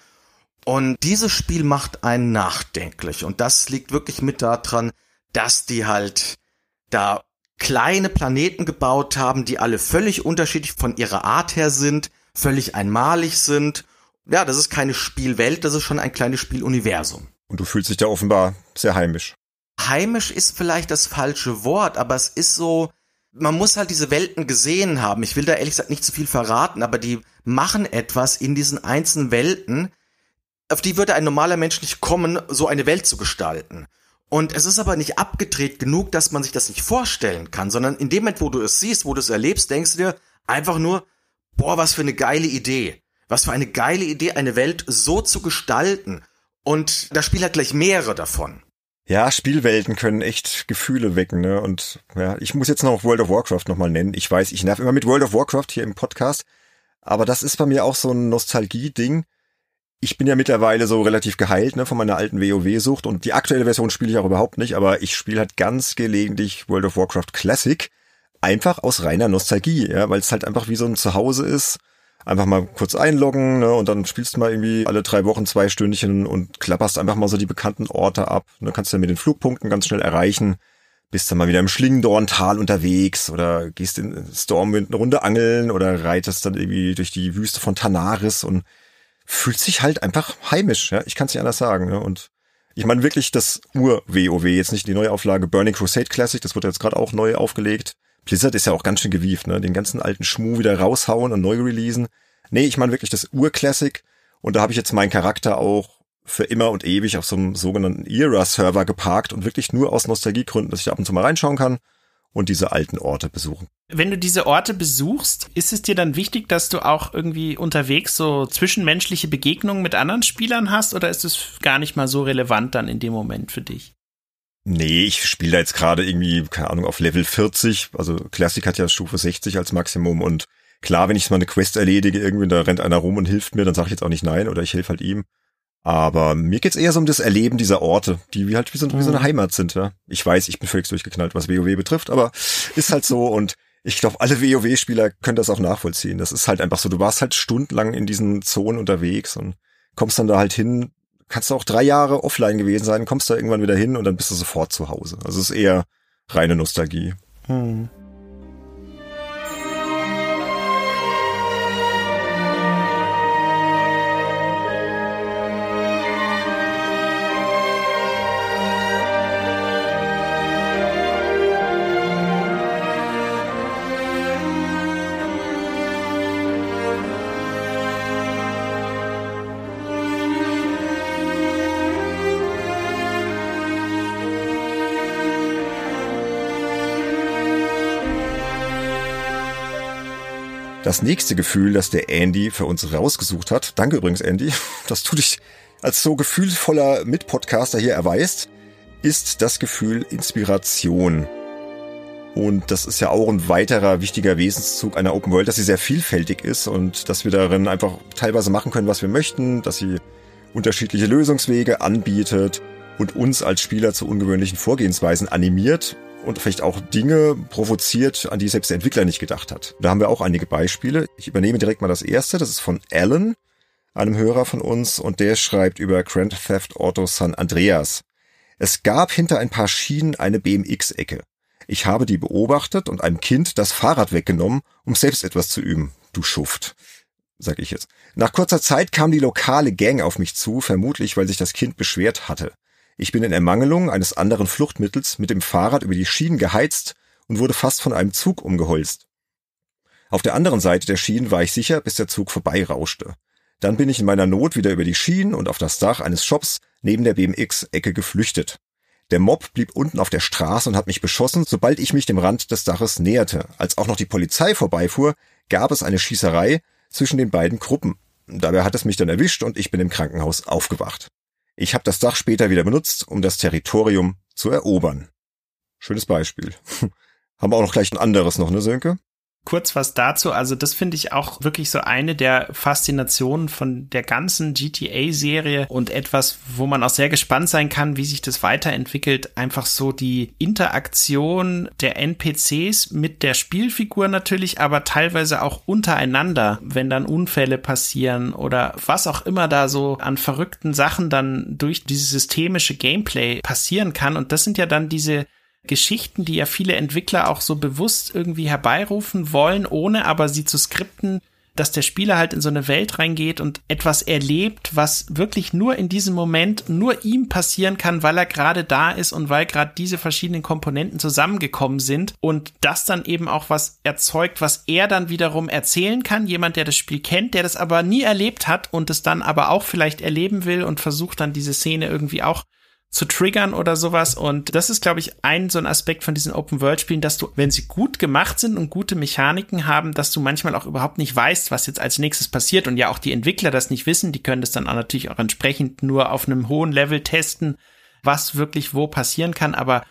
Und dieses Spiel macht einen nachdenklich. Und das liegt wirklich mit daran, dass die halt da kleine Planeten gebaut haben, die alle völlig unterschiedlich von ihrer Art her sind, völlig einmalig sind. Ja, das ist keine Spielwelt, das ist schon ein kleines Spieluniversum. Und du fühlst dich da offenbar sehr heimisch. Heimisch ist vielleicht das falsche Wort, aber es ist so, man muss halt diese Welten gesehen haben. Ich will da ehrlich gesagt nicht zu viel verraten, aber die machen etwas in diesen einzelnen Welten, auf die würde ein normaler Mensch nicht kommen, so eine Welt zu gestalten. Und es ist aber nicht abgedreht genug, dass man sich das nicht vorstellen kann, sondern in dem Moment, wo du es siehst, wo du es erlebst, denkst du dir einfach nur, boah, was für eine geile Idee. Was für eine geile Idee, eine Welt so zu gestalten. Und das Spiel hat gleich mehrere davon. Ja, Spielwelten können echt Gefühle wecken, ne? Und ja, ich muss jetzt noch World of Warcraft nochmal nennen. Ich weiß, ich nerv immer mit World of Warcraft hier im Podcast, aber das ist bei mir auch so ein Nostalgie-Ding. Ich bin ja mittlerweile so relativ geheilt, ne, von meiner alten WoW-Sucht und die aktuelle Version spiele ich auch überhaupt nicht, aber ich spiele halt ganz gelegentlich World of Warcraft Classic. Einfach aus reiner Nostalgie, ja, weil es halt einfach wie so ein Zuhause ist einfach mal kurz einloggen ne, und dann spielst du mal irgendwie alle drei Wochen zwei Stündchen und klapperst einfach mal so die bekannten Orte ab. Ne, kannst du ja mit den Flugpunkten ganz schnell erreichen. Bist dann mal wieder im Schlingendorntal unterwegs oder gehst in Stormwind eine Runde angeln oder reitest dann irgendwie durch die Wüste von Tanaris und fühlt sich halt einfach heimisch. Ja? Ich kann es nicht anders sagen. Ne? Und ich meine wirklich das Ur-WoW, jetzt nicht die neue Auflage Burning Crusade Classic, das wird jetzt gerade auch neu aufgelegt. Blizzard ist ja auch ganz schön gewieft, ne? Den ganzen alten Schmuh wieder raushauen und neu releasen. Nee, ich meine wirklich das Ur-Classic. Und da habe ich jetzt meinen Charakter auch für immer und ewig auf so einem sogenannten Era-Server geparkt und wirklich nur aus Nostalgiegründen, dass ich ab und zu mal reinschauen kann und diese alten Orte besuchen. Wenn du diese Orte besuchst, ist es dir dann wichtig, dass du auch irgendwie unterwegs so zwischenmenschliche Begegnungen mit anderen Spielern hast oder ist es gar nicht mal so relevant dann in dem Moment für dich? Nee, ich spiele da jetzt gerade irgendwie, keine Ahnung, auf Level 40. Also Classic hat ja Stufe 60 als Maximum und klar, wenn ich mal eine Quest erledige, irgendwie, da rennt einer rum und hilft mir, dann sage ich jetzt auch nicht nein oder ich helfe halt ihm. Aber mir geht's eher so um das Erleben dieser Orte, die wie halt wie so, wie so eine mhm. Heimat sind, ja. Ich weiß, ich bin völlig durchgeknallt, was WoW betrifft, aber ist halt so und ich glaube, alle WoW-Spieler können das auch nachvollziehen. Das ist halt einfach so, du warst halt stundenlang in diesen Zonen unterwegs und kommst dann da halt hin, kannst du auch drei Jahre offline gewesen sein, kommst da irgendwann wieder hin und dann bist du sofort zu Hause. Also es ist eher reine Nostalgie. Hm. Das nächste Gefühl, das der Andy für uns rausgesucht hat, danke übrigens Andy, dass du dich als so gefühlvoller Mitpodcaster hier erweist, ist das Gefühl Inspiration. Und das ist ja auch ein weiterer wichtiger Wesenszug einer Open World, dass sie sehr vielfältig ist und dass wir darin einfach teilweise machen können, was wir möchten, dass sie unterschiedliche Lösungswege anbietet und uns als Spieler zu ungewöhnlichen Vorgehensweisen animiert und vielleicht auch Dinge provoziert, an die selbst der Entwickler nicht gedacht hat. Da haben wir auch einige Beispiele. Ich übernehme direkt mal das erste. Das ist von Alan, einem Hörer von uns, und der schreibt über Grand Theft Auto San Andreas. Es gab hinter ein paar Schienen eine BMX-Ecke. Ich habe die beobachtet und einem Kind das Fahrrad weggenommen, um selbst etwas zu üben. Du Schuft, sag ich jetzt. Nach kurzer Zeit kam die lokale Gang auf mich zu, vermutlich weil sich das Kind beschwert hatte. Ich bin in Ermangelung eines anderen Fluchtmittels mit dem Fahrrad über die Schienen geheizt und wurde fast von einem Zug umgeholzt. Auf der anderen Seite der Schienen war ich sicher, bis der Zug vorbeirauschte. Dann bin ich in meiner Not wieder über die Schienen und auf das Dach eines Shops neben der BMX-Ecke geflüchtet. Der Mob blieb unten auf der Straße und hat mich beschossen, sobald ich mich dem Rand des Daches näherte. Als auch noch die Polizei vorbeifuhr, gab es eine Schießerei zwischen den beiden Gruppen. Dabei hat es mich dann erwischt und ich bin im Krankenhaus aufgewacht. Ich habe das Dach später wieder benutzt, um das Territorium zu erobern. Schönes Beispiel. Haben wir auch noch gleich ein anderes noch, ne, Sönke? Kurz was dazu. Also das finde ich auch wirklich so eine der Faszinationen von der ganzen GTA-Serie und etwas, wo man auch sehr gespannt sein kann, wie sich das weiterentwickelt. Einfach so die Interaktion der NPCs mit der Spielfigur natürlich, aber teilweise auch untereinander, wenn dann Unfälle passieren oder was auch immer da so an verrückten Sachen dann durch dieses systemische Gameplay passieren kann. Und das sind ja dann diese Geschichten, die ja viele Entwickler auch so bewusst irgendwie herbeirufen wollen, ohne aber sie zu skripten, dass der Spieler halt in so eine Welt reingeht und etwas erlebt, was wirklich nur in diesem Moment nur ihm passieren kann, weil er gerade da ist und weil gerade diese verschiedenen Komponenten zusammengekommen sind und das dann eben auch was erzeugt, was er dann wiederum erzählen kann, jemand, der das Spiel kennt, der das aber nie erlebt hat und es dann aber auch vielleicht erleben will und versucht dann diese Szene irgendwie auch zu triggern oder sowas. Und das ist, glaube ich, ein so ein Aspekt von diesen Open-World-Spielen, dass du, wenn sie gut gemacht sind und gute Mechaniken haben, dass du manchmal auch überhaupt nicht weißt, was jetzt als nächstes passiert. Und ja, auch die Entwickler das nicht wissen, die können das dann auch natürlich auch entsprechend nur auf einem hohen Level testen, was wirklich wo passieren kann. Aber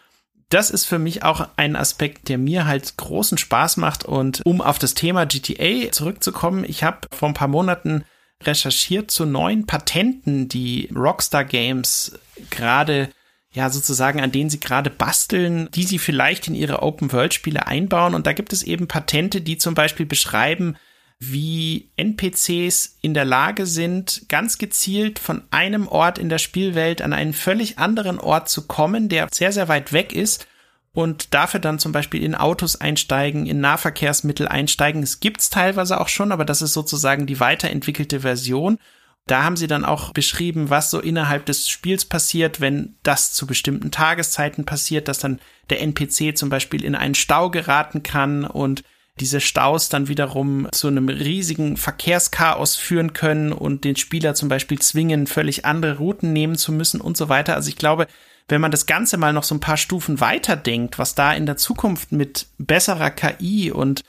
das ist für mich auch ein Aspekt, der mir halt großen Spaß macht. Und um auf das Thema GTA zurückzukommen, ich habe vor ein paar Monaten recherchiert zu neuen Patenten, die Rockstar Games gerade ja, sozusagen, an denen sie gerade basteln, die sie vielleicht in ihre Open-World-Spiele einbauen. Und da gibt es eben Patente, die zum Beispiel beschreiben, wie NPCs in der Lage sind, ganz gezielt von einem Ort in der Spielwelt an einen völlig anderen Ort zu kommen, der sehr, sehr weit weg ist und dafür dann zum Beispiel in Autos einsteigen, in Nahverkehrsmittel einsteigen. Es gibt's teilweise auch schon, aber das ist sozusagen die weiterentwickelte Version. Da haben sie dann auch beschrieben, was so innerhalb des Spiels passiert, wenn das zu bestimmten Tageszeiten passiert, dass dann der NPC zum Beispiel in einen Stau geraten kann und diese Staus dann wiederum zu einem riesigen Verkehrschaos führen können und den Spieler zum Beispiel zwingen, völlig andere Routen nehmen zu müssen und so weiter. Also ich glaube, wenn man das Ganze mal noch so ein paar Stufen weiter denkt, was da in der Zukunft mit besserer KI und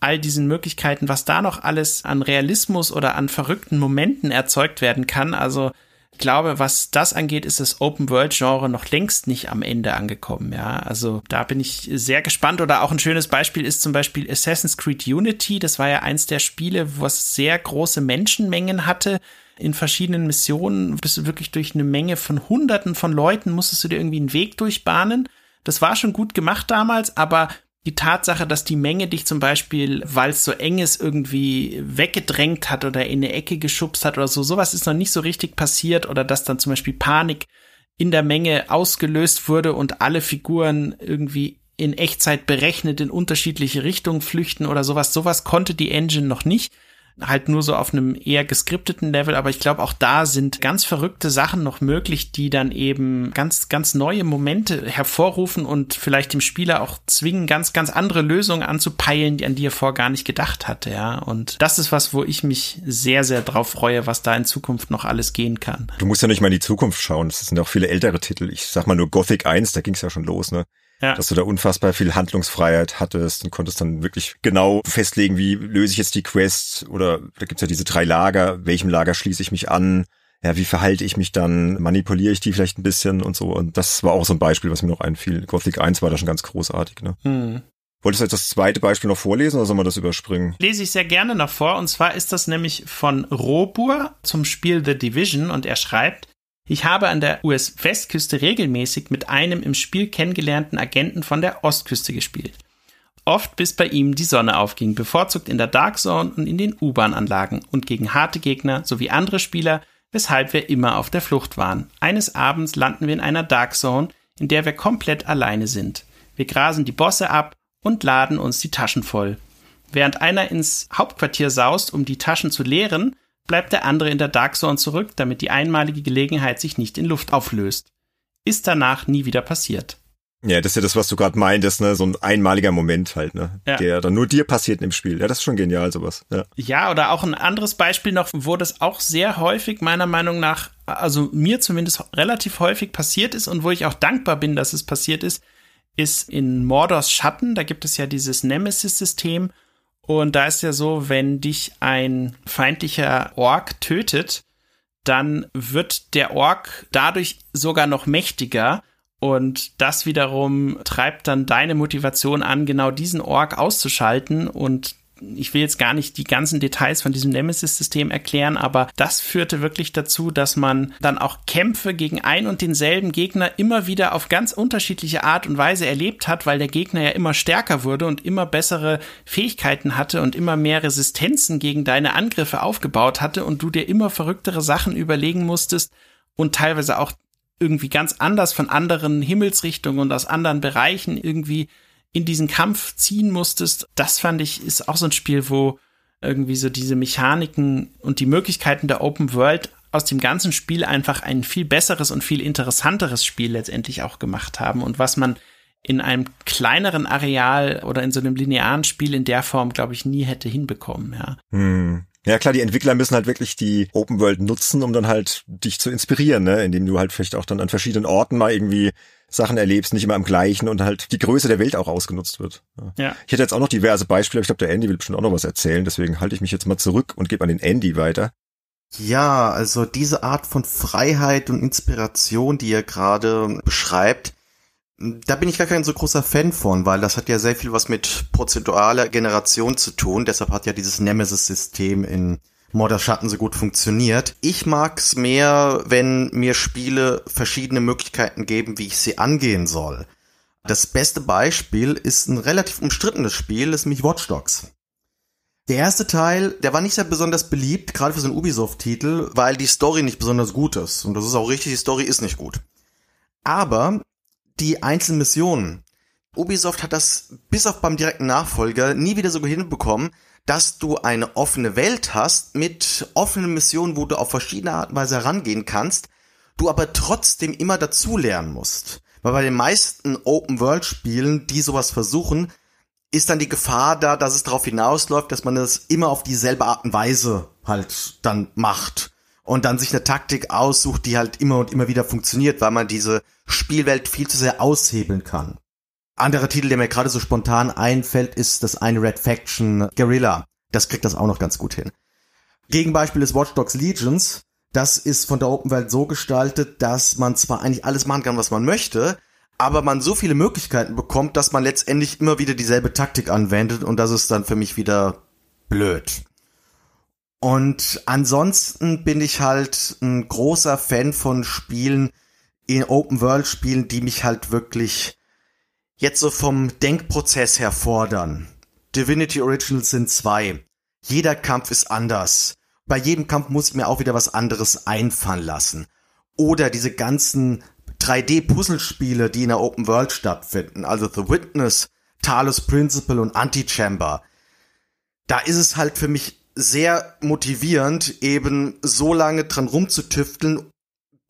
all diesen Möglichkeiten, was da noch alles an Realismus oder an verrückten Momenten erzeugt werden kann. Also ich glaube, was das angeht, ist das Open-World-Genre noch längst nicht am Ende angekommen. Ja, also da bin ich sehr gespannt. Oder auch ein schönes Beispiel ist zum Beispiel Assassin's Creed Unity. Das war ja eins der Spiele, wo es sehr große Menschenmengen hatte in verschiedenen Missionen bist du wirklich durch eine Menge von Hunderten von Leuten, musstest du dir irgendwie einen Weg durchbahnen. Das war schon gut gemacht damals, aber die Tatsache, dass die Menge dich zum Beispiel, weil es so eng ist, irgendwie weggedrängt hat oder in eine Ecke geschubst hat oder so, sowas ist noch nicht so richtig passiert oder dass dann zum Beispiel Panik in der Menge ausgelöst wurde und alle Figuren irgendwie in Echtzeit berechnet in unterschiedliche Richtungen flüchten oder sowas. Sowas konnte die Engine noch nicht halt nur so auf einem eher geskripteten Level, aber ich glaube auch da sind ganz verrückte Sachen noch möglich, die dann eben ganz, ganz neue Momente hervorrufen und vielleicht dem Spieler auch zwingen, ganz, ganz andere Lösungen anzupeilen, an die er vorher gar nicht gedacht hatte, ja. Und das ist was, wo ich mich sehr, sehr drauf freue, was da in Zukunft noch alles gehen kann. Du musst ja nicht mal in die Zukunft schauen. Das sind auch viele ältere Titel. Ich sag mal nur Gothic 1, da ging es ja schon los, ne? Ja. dass du da unfassbar viel Handlungsfreiheit hattest und konntest dann wirklich genau festlegen, wie löse ich jetzt die Quest oder da gibt's ja diese drei Lager, welchem Lager schließe ich mich an, ja, wie verhalte ich mich dann, manipuliere ich die vielleicht ein bisschen und so und das war auch so ein Beispiel, was mir noch einfiel. Gothic 1 war da schon ganz großartig, ne? Hm. Wolltest du jetzt das zweite Beispiel noch vorlesen oder soll man das überspringen? Lese ich sehr gerne noch vor. Und zwar ist das nämlich von Robur zum Spiel The Division und er schreibt, ich habe an der US-Westküste regelmäßig mit einem im Spiel kennengelernten Agenten von der Ostküste gespielt. Oft bis bei ihm die Sonne aufging, bevorzugt in der Dark Zone und in den U-Bahn-Anlagen und gegen harte Gegner sowie andere Spieler, weshalb wir immer auf der Flucht waren. Eines Abends landen wir in einer Dark Zone, in der wir komplett alleine sind. Wir grasen die Bosse ab und laden uns die Taschen voll. Während einer ins Hauptquartier saust, um die Taschen zu leeren, bleibt der andere in der Dark Zone zurück, damit die einmalige Gelegenheit sich nicht in Luft auflöst. Ist danach nie wieder passiert. Ja, das ist ja das, was du gerade meintest, ne? So ein einmaliger Moment halt, ne? Ja. Der dann nur dir passiert im Spiel. Ja, das ist schon genial, sowas. Ja. ja, oder auch ein anderes Beispiel noch, wo das auch sehr häufig, meiner Meinung nach, also mir zumindest relativ häufig passiert ist und wo ich auch dankbar bin, dass es passiert ist, ist in Mordors Schatten. Da gibt es ja dieses Nemesis-System und da ist ja so, wenn dich ein feindlicher Ork tötet, dann wird der Ork dadurch sogar noch mächtiger. Und das wiederum treibt dann deine Motivation an, genau diesen Org auszuschalten und ich will jetzt gar nicht die ganzen Details von diesem Nemesis-System erklären, aber das führte wirklich dazu, dass man dann auch Kämpfe gegen ein und denselben Gegner immer wieder auf ganz unterschiedliche Art und Weise erlebt hat, weil der Gegner ja immer stärker wurde und immer bessere Fähigkeiten hatte und immer mehr Resistenzen gegen deine Angriffe aufgebaut hatte und du dir immer verrücktere Sachen überlegen musstest und teilweise auch irgendwie ganz anders von anderen Himmelsrichtungen und aus anderen Bereichen irgendwie in diesen Kampf ziehen musstest, das fand ich, ist auch so ein Spiel, wo irgendwie so diese Mechaniken und die Möglichkeiten der Open World aus dem ganzen Spiel einfach ein viel besseres und viel interessanteres Spiel letztendlich auch gemacht haben und was man in einem kleineren Areal oder in so einem linearen Spiel in der Form, glaube ich, nie hätte hinbekommen, ja. Hm. Ja klar, die Entwickler müssen halt wirklich die Open World nutzen, um dann halt dich zu inspirieren, ne? indem du halt vielleicht auch dann an verschiedenen Orten mal irgendwie Sachen erlebst, nicht immer am gleichen und halt die Größe der Welt auch ausgenutzt wird. Ja. ja. Ich hätte jetzt auch noch diverse Beispiele, aber ich glaube, der Andy will bestimmt auch noch was erzählen, deswegen halte ich mich jetzt mal zurück und gebe an den Andy weiter. Ja, also diese Art von Freiheit und Inspiration, die ihr gerade beschreibt, da bin ich gar kein so großer Fan von, weil das hat ja sehr viel was mit prozeduraler Generation zu tun. Deshalb hat ja dieses Nemesis-System in Modder Schatten so gut funktioniert. Ich mag's mehr, wenn mir Spiele verschiedene Möglichkeiten geben, wie ich sie angehen soll. Das beste Beispiel ist ein relativ umstrittenes Spiel, ist nämlich Watch Dogs. Der erste Teil, der war nicht sehr besonders beliebt, gerade für so einen Ubisoft-Titel, weil die Story nicht besonders gut ist. Und das ist auch richtig, die Story ist nicht gut. Aber die einzelnen Missionen, Ubisoft hat das bis auf beim direkten Nachfolger nie wieder so hinbekommen, dass du eine offene Welt hast mit offenen Missionen, wo du auf verschiedene Art und Weise herangehen kannst, du aber trotzdem immer dazulernen musst. Weil bei den meisten Open-World-Spielen, die sowas versuchen, ist dann die Gefahr da, dass es darauf hinausläuft, dass man es immer auf dieselbe Art und Weise halt dann macht und dann sich eine Taktik aussucht, die halt immer und immer wieder funktioniert, weil man diese Spielwelt viel zu sehr aushebeln kann. Anderer Titel, der mir gerade so spontan einfällt, ist das eine Red Faction Guerilla. Das kriegt das auch noch ganz gut hin. Gegenbeispiel ist Watch Dogs Legions. Das ist von der Open Welt so gestaltet, dass man zwar eigentlich alles machen kann, was man möchte, aber man so viele Möglichkeiten bekommt, dass man letztendlich immer wieder dieselbe Taktik anwendet und das ist dann für mich wieder blöd. Und ansonsten bin ich halt ein großer Fan von Spielen, in Open World Spielen, die mich halt wirklich jetzt so vom Denkprozess her fordern. Divinity Originals sind zwei. Jeder Kampf ist anders. Bei jedem Kampf muss ich mir auch wieder was anderes einfallen lassen. Oder diese ganzen 3D-Puzzlespiele, die in der Open World stattfinden, also The Witness, Talos Principle und Antichamber. Da ist es halt für mich sehr motivierend, eben so lange dran rumzutüfteln,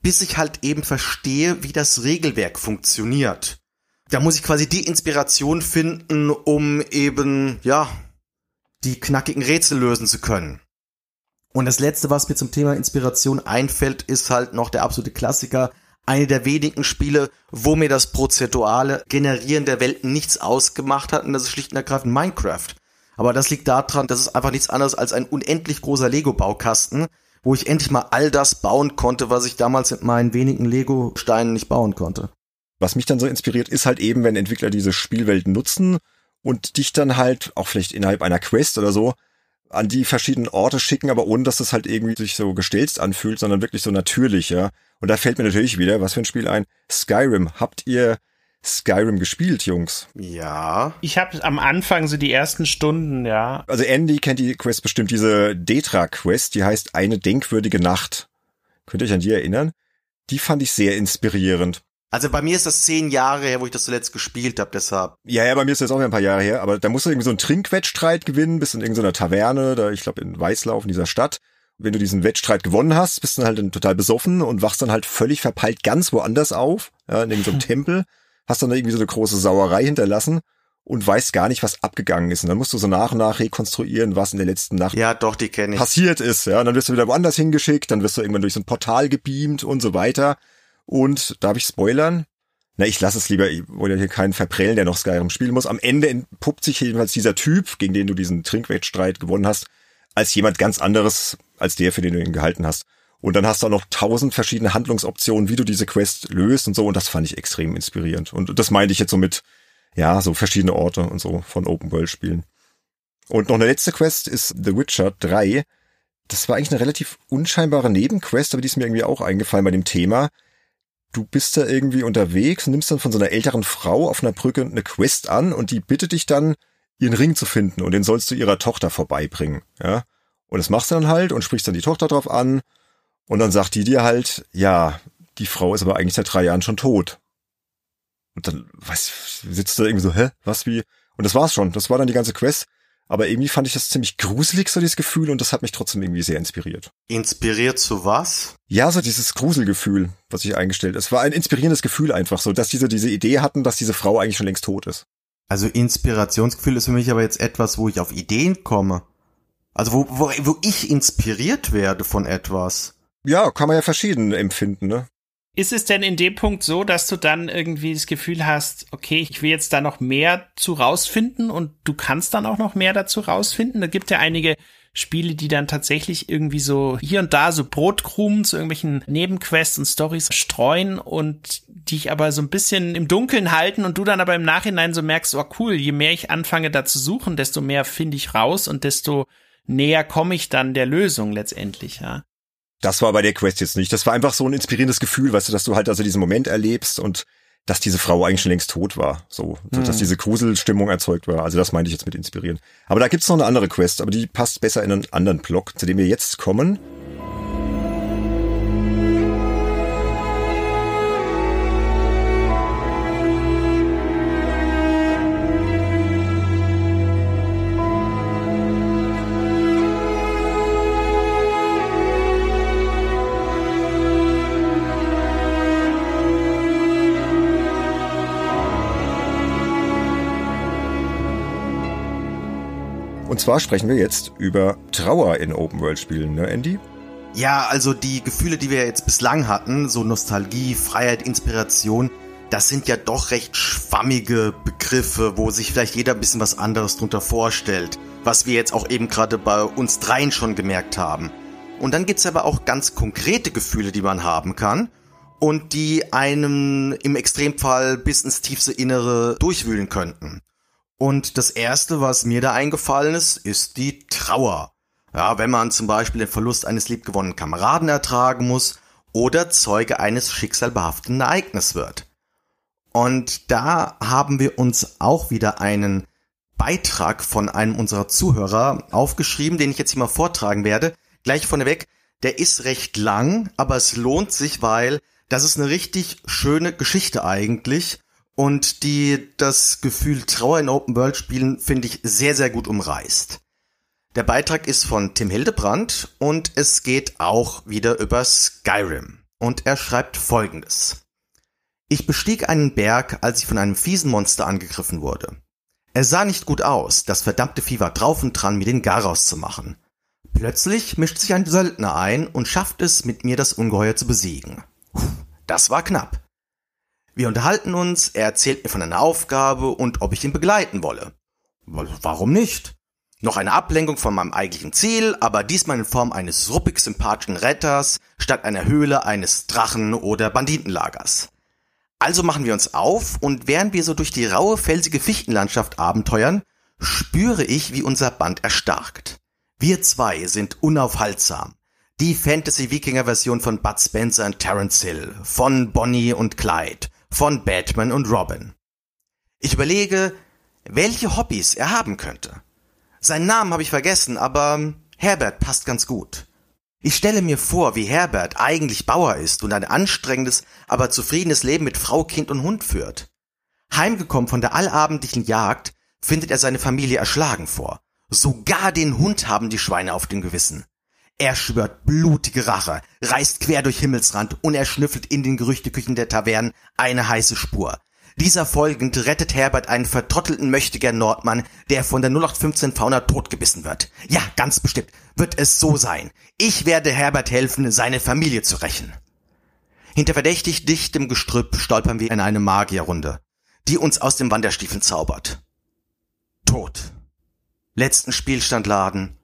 bis ich halt eben verstehe, wie das Regelwerk funktioniert da muss ich quasi die Inspiration finden, um eben, ja, die knackigen Rätsel lösen zu können. Und das letzte, was mir zum Thema Inspiration einfällt, ist halt noch der absolute Klassiker. Eine der wenigen Spiele, wo mir das prozedurale Generieren der Welten nichts ausgemacht hat, und das ist schlicht und ergreifend Minecraft. Aber das liegt daran, dass es einfach nichts anderes als ein unendlich großer Lego-Baukasten, wo ich endlich mal all das bauen konnte, was ich damals mit meinen wenigen Lego-Steinen nicht bauen konnte. Was mich dann so inspiriert, ist halt eben, wenn Entwickler diese Spielwelt nutzen und dich dann halt auch vielleicht innerhalb einer Quest oder so an die verschiedenen Orte schicken, aber ohne dass das halt irgendwie sich so gestelzt anfühlt, sondern wirklich so natürlich, ja. Und da fällt mir natürlich wieder, was für ein Spiel ein? Skyrim. Habt ihr Skyrim gespielt, Jungs? Ja. Ich habe am Anfang so die ersten Stunden, ja. Also Andy kennt die Quest bestimmt, diese Detra-Quest, die heißt Eine denkwürdige Nacht. Könnt ihr euch an die erinnern? Die fand ich sehr inspirierend. Also bei mir ist das zehn Jahre her, wo ich das zuletzt gespielt habe, deshalb. Ja, ja, bei mir ist das auch ein paar Jahre her, aber da musst du irgendwie so einen Trinkwettstreit gewinnen, bist in irgendeiner Taverne, da ich glaube in Weißlauf in dieser Stadt. Wenn du diesen Wettstreit gewonnen hast, bist du halt dann total besoffen und wachst dann halt völlig verpeilt ganz woanders auf, ja, in irgendeinem Tempel, hast dann irgendwie so eine große Sauerei hinterlassen und weißt gar nicht, was abgegangen ist. Und dann musst du so nach und nach rekonstruieren, was in der letzten Nacht ja, doch, die ich. passiert ist. Ja, und dann wirst du wieder woanders hingeschickt, dann wirst du irgendwann durch so ein Portal gebeamt und so weiter. Und darf ich spoilern? Na, ich lasse es lieber, ich wollte hier keinen verprellen, der noch Skyrim spielen muss. Am Ende entpuppt sich jedenfalls dieser Typ, gegen den du diesen Trinkwettstreit gewonnen hast, als jemand ganz anderes als der, für den du ihn gehalten hast. Und dann hast du auch noch tausend verschiedene Handlungsoptionen, wie du diese Quest löst und so. Und das fand ich extrem inspirierend. Und das meinte ich jetzt so mit, ja, so verschiedene Orte und so von Open-World-Spielen. Und noch eine letzte Quest ist The Witcher 3. Das war eigentlich eine relativ unscheinbare Nebenquest, aber die ist mir irgendwie auch eingefallen bei dem Thema. Du bist da irgendwie unterwegs nimmst dann von so einer älteren Frau auf einer Brücke eine Quest an und die bittet dich dann, ihren Ring zu finden und den sollst du ihrer Tochter vorbeibringen, ja. Und das machst du dann halt und sprichst dann die Tochter drauf an und dann sagt die dir halt, ja, die Frau ist aber eigentlich seit drei Jahren schon tot. Und dann, was, sitzt da irgendwie so, hä, was wie? Und das war's schon. Das war dann die ganze Quest. Aber irgendwie fand ich das ziemlich gruselig, so dieses Gefühl, und das hat mich trotzdem irgendwie sehr inspiriert. Inspiriert zu was? Ja, so dieses Gruselgefühl, was ich eingestellt. Es war ein inspirierendes Gefühl einfach so, dass diese, diese Idee hatten, dass diese Frau eigentlich schon längst tot ist. Also Inspirationsgefühl ist für mich aber jetzt etwas, wo ich auf Ideen komme. Also wo, wo, wo ich inspiriert werde von etwas. Ja, kann man ja verschieden empfinden, ne? Ist es denn in dem Punkt so, dass du dann irgendwie das Gefühl hast, okay, ich will jetzt da noch mehr zu rausfinden und du kannst dann auch noch mehr dazu rausfinden? Da gibt ja einige Spiele, die dann tatsächlich irgendwie so hier und da so Brotkrumen zu irgendwelchen Nebenquests und Stories streuen und dich aber so ein bisschen im Dunkeln halten und du dann aber im Nachhinein so merkst, oh cool, je mehr ich anfange da zu suchen, desto mehr finde ich raus und desto näher komme ich dann der Lösung letztendlich, ja. Das war bei der Quest jetzt nicht. Das war einfach so ein inspirierendes Gefühl, weißt du, dass du halt also diesen Moment erlebst und dass diese Frau eigentlich schon längst tot war. So, hm. dass diese Gruselstimmung erzeugt war. Also das meinte ich jetzt mit inspirieren. Aber da gibt's noch eine andere Quest, aber die passt besser in einen anderen Block, zu dem wir jetzt kommen. Und zwar sprechen wir jetzt über Trauer in Open-World-Spielen, ne, Andy? Ja, also die Gefühle, die wir jetzt bislang hatten, so Nostalgie, Freiheit, Inspiration, das sind ja doch recht schwammige Begriffe, wo sich vielleicht jeder ein bisschen was anderes drunter vorstellt, was wir jetzt auch eben gerade bei uns dreien schon gemerkt haben. Und dann gibt's aber auch ganz konkrete Gefühle, die man haben kann und die einem im Extremfall bis ins tiefste Innere durchwühlen könnten. Und das erste, was mir da eingefallen ist, ist die Trauer. Ja, wenn man zum Beispiel den Verlust eines liebgewonnenen Kameraden ertragen muss oder Zeuge eines schicksalbehafteten Ereignisses wird. Und da haben wir uns auch wieder einen Beitrag von einem unserer Zuhörer aufgeschrieben, den ich jetzt hier mal vortragen werde. Gleich vorneweg, der ist recht lang, aber es lohnt sich, weil das ist eine richtig schöne Geschichte eigentlich und die das Gefühl Trauer in Open World Spielen finde ich sehr, sehr gut umreißt. Der Beitrag ist von Tim Hildebrand und es geht auch wieder über Skyrim. Und er schreibt folgendes. Ich bestieg einen Berg, als ich von einem fiesen Monster angegriffen wurde. Er sah nicht gut aus, das verdammte Vieh war drauf und dran, mir den Garaus zu machen. Plötzlich mischt sich ein Söldner ein und schafft es, mit mir das Ungeheuer zu besiegen. Das war knapp. Wir unterhalten uns, er erzählt mir von einer Aufgabe und ob ich ihn begleiten wolle. Warum nicht? Noch eine Ablenkung von meinem eigentlichen Ziel, aber diesmal in Form eines ruppig sympathischen Retters statt einer Höhle eines Drachen oder Banditenlagers. Also machen wir uns auf und während wir so durch die raue, felsige Fichtenlandschaft abenteuern, spüre ich, wie unser Band erstarkt. Wir zwei sind unaufhaltsam. Die Fantasy-Wikinger-Version von Bud Spencer und Terence Hill, von Bonnie und Clyde, von Batman und Robin. Ich überlege, welche Hobbys er haben könnte. Seinen Namen habe ich vergessen, aber Herbert passt ganz gut. Ich stelle mir vor, wie Herbert eigentlich Bauer ist und ein anstrengendes, aber zufriedenes Leben mit Frau, Kind und Hund führt. Heimgekommen von der allabendlichen Jagd findet er seine Familie erschlagen vor. Sogar den Hund haben die Schweine auf dem Gewissen. Er schwört blutige Rache, reist quer durch Himmelsrand und er schnüffelt in den Gerüchteküchen der Tavernen eine heiße Spur. Dieser folgend rettet Herbert einen vertrottelten Möchtegern Nordmann, der von der 0815 Fauna totgebissen wird. Ja, ganz bestimmt wird es so sein. Ich werde Herbert helfen, seine Familie zu rächen. Hinter verdächtig dichtem Gestrüpp stolpern wir in eine Magierrunde, die uns aus dem Wanderstiefeln zaubert. Tod. Letzten Spielstand laden,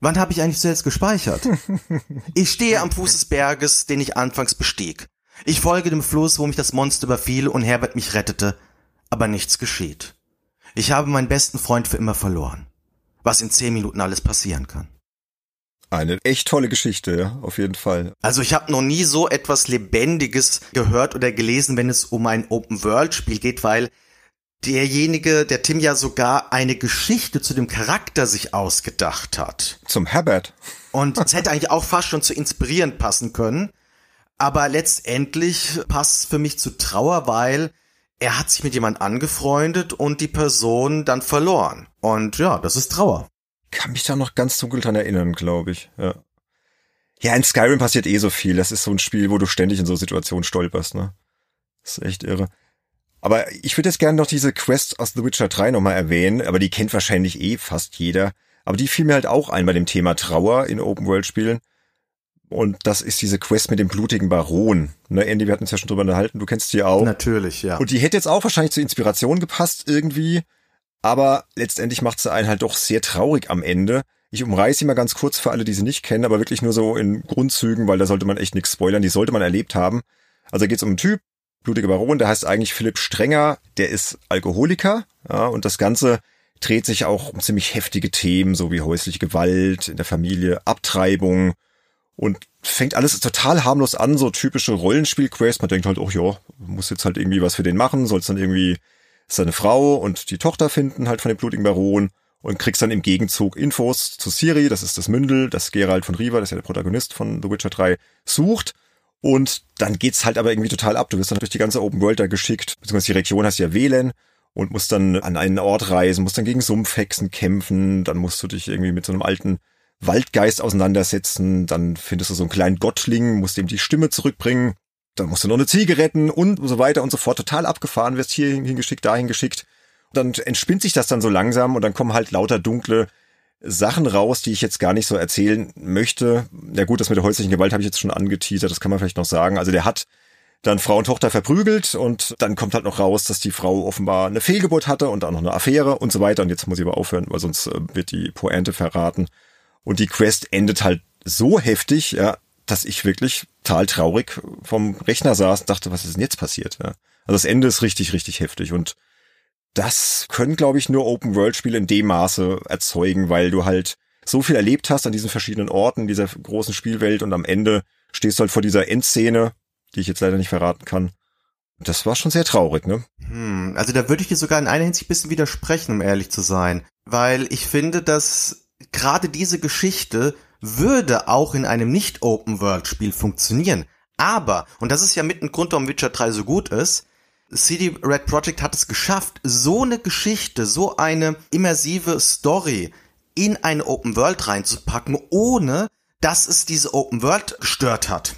Wann habe ich eigentlich zuletzt gespeichert? ich stehe am Fuß des Berges, den ich anfangs bestieg. Ich folge dem Fluss, wo mich das Monster überfiel und Herbert mich rettete, aber nichts geschieht. Ich habe meinen besten Freund für immer verloren. Was in zehn Minuten alles passieren kann. Eine echt tolle Geschichte, ja, auf jeden Fall. Also ich habe noch nie so etwas Lebendiges gehört oder gelesen, wenn es um ein Open-World-Spiel geht, weil derjenige, der Tim ja sogar eine Geschichte zu dem Charakter sich ausgedacht hat. Zum Herbert. Und es hätte eigentlich auch fast schon zu inspirieren passen können. Aber letztendlich passt es für mich zu Trauer, weil er hat sich mit jemand angefreundet und die Person dann verloren. Und ja, das ist Trauer kann mich da noch ganz dunkel dran erinnern, glaube ich. Ja. ja, in Skyrim passiert eh so viel. Das ist so ein Spiel, wo du ständig in so Situationen stolperst, ne? Das ist echt irre. Aber ich würde jetzt gerne noch diese Quest aus The Witcher 3 nochmal erwähnen, aber die kennt wahrscheinlich eh fast jeder. Aber die fiel mir halt auch ein bei dem Thema Trauer in Open-World-Spielen. Und das ist diese Quest mit dem blutigen Baron. Ne, Andy, wir hatten uns ja schon drüber unterhalten, du kennst die auch. Natürlich, ja. Und die hätte jetzt auch wahrscheinlich zur Inspiration gepasst irgendwie. Aber letztendlich macht sie einen halt doch sehr traurig am Ende. Ich umreiße sie mal ganz kurz für alle, die sie nicht kennen, aber wirklich nur so in Grundzügen, weil da sollte man echt nichts spoilern. Die sollte man erlebt haben. Also da geht es um einen Typ, blutiger Baron, der heißt eigentlich Philipp Strenger, der ist Alkoholiker. Ja, und das Ganze dreht sich auch um ziemlich heftige Themen, so wie häusliche Gewalt in der Familie, Abtreibung und fängt alles total harmlos an, so typische Rollenspiel-Quests. Man denkt halt, oh ja, muss jetzt halt irgendwie was für den machen, soll es dann irgendwie seine Frau und die Tochter finden halt von dem blutigen Baron und kriegst dann im Gegenzug Infos zu Siri, das ist das Mündel, das Gerald von Riva, das ist ja der Protagonist von The Witcher 3, sucht. Und dann geht's halt aber irgendwie total ab. Du wirst dann durch die ganze Open World da geschickt, beziehungsweise die Region hast ja wählen und musst dann an einen Ort reisen, musst dann gegen Sumpfhexen kämpfen, dann musst du dich irgendwie mit so einem alten Waldgeist auseinandersetzen, dann findest du so einen kleinen Gottling, musst ihm die Stimme zurückbringen, dann musst du noch eine Ziege retten und so weiter und so fort. Total abgefahren, wirst hier hingeschickt, dahin geschickt. Dann entspinnt sich das dann so langsam und dann kommen halt lauter dunkle Sachen raus, die ich jetzt gar nicht so erzählen möchte. Ja gut, das mit der häuslichen Gewalt habe ich jetzt schon angeteasert, das kann man vielleicht noch sagen. Also der hat dann Frau und Tochter verprügelt und dann kommt halt noch raus, dass die Frau offenbar eine Fehlgeburt hatte und dann noch eine Affäre und so weiter. Und jetzt muss ich aber aufhören, weil sonst äh, wird die Pointe verraten. Und die Quest endet halt so heftig, ja, dass ich wirklich total traurig vom Rechner saß und dachte, was ist denn jetzt passiert? Ja. Also das Ende ist richtig, richtig heftig und das können, glaube ich, nur Open-World-Spiele in dem Maße erzeugen, weil du halt so viel erlebt hast an diesen verschiedenen Orten, dieser großen Spielwelt und am Ende stehst du halt vor dieser Endszene, die ich jetzt leider nicht verraten kann. Das war schon sehr traurig, ne? Hm, also da würde ich dir sogar in einer Hinsicht ein bisschen widersprechen, um ehrlich zu sein. Weil ich finde, dass gerade diese Geschichte würde auch in einem Nicht-Open-World-Spiel funktionieren. Aber, und das ist ja mit ein Grund, warum Witcher 3 so gut ist, CD Red Project hat es geschafft, so eine Geschichte, so eine immersive Story in eine Open World reinzupacken, ohne dass es diese Open World gestört hat.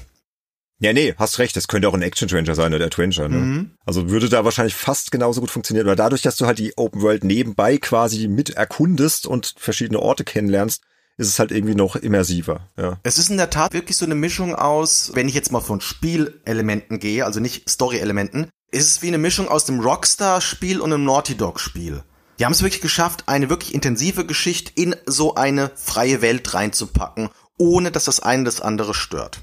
Ja, nee, hast recht, es könnte auch ein Action Adventure sein oder Adventure, ne? Mhm. Also würde da wahrscheinlich fast genauso gut funktionieren, weil dadurch, dass du halt die Open World nebenbei quasi mit erkundest und verschiedene Orte kennenlernst, ist es halt irgendwie noch immersiver. Ja. Es ist in der Tat wirklich so eine Mischung aus, wenn ich jetzt mal von Spielelementen gehe, also nicht Story-Elementen, ist es wie eine Mischung aus dem Rockstar-Spiel und einem Naughty Dog-Spiel. Die haben es wirklich geschafft, eine wirklich intensive Geschichte in so eine freie Welt reinzupacken, ohne dass das eine das andere stört.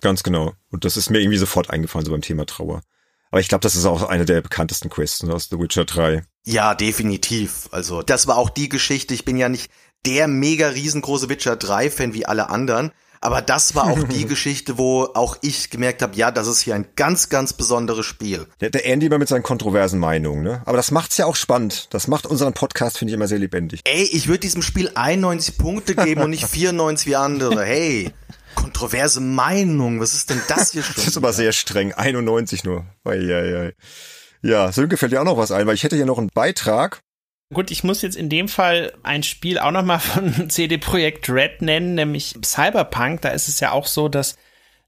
Ganz genau. Und das ist mir irgendwie sofort eingefallen, so beim Thema Trauer. Aber ich glaube, das ist auch eine der bekanntesten Quests aus The Witcher 3. Ja, definitiv. Also, das war auch die Geschichte. Ich bin ja nicht der mega riesengroße Witcher 3 Fan wie alle anderen. Aber das war auch die Geschichte, wo auch ich gemerkt habe, ja, das ist hier ein ganz, ganz besonderes Spiel. Der, der Andy immer mit seinen kontroversen Meinungen, ne? Aber das macht's ja auch spannend. Das macht unseren Podcast, finde ich, immer sehr lebendig. Ey, ich würde diesem Spiel 91 Punkte geben und nicht 94 wie andere. Hey, kontroverse Meinung, was ist denn das hier schon? das ist aber sehr streng, 91 nur. Ei, ei, ei. Ja, Sönke fällt dir auch noch was ein, weil ich hätte hier noch einen Beitrag Gut, ich muss jetzt in dem Fall ein Spiel auch nochmal von CD Projekt Red nennen, nämlich Cyberpunk. Da ist es ja auch so, dass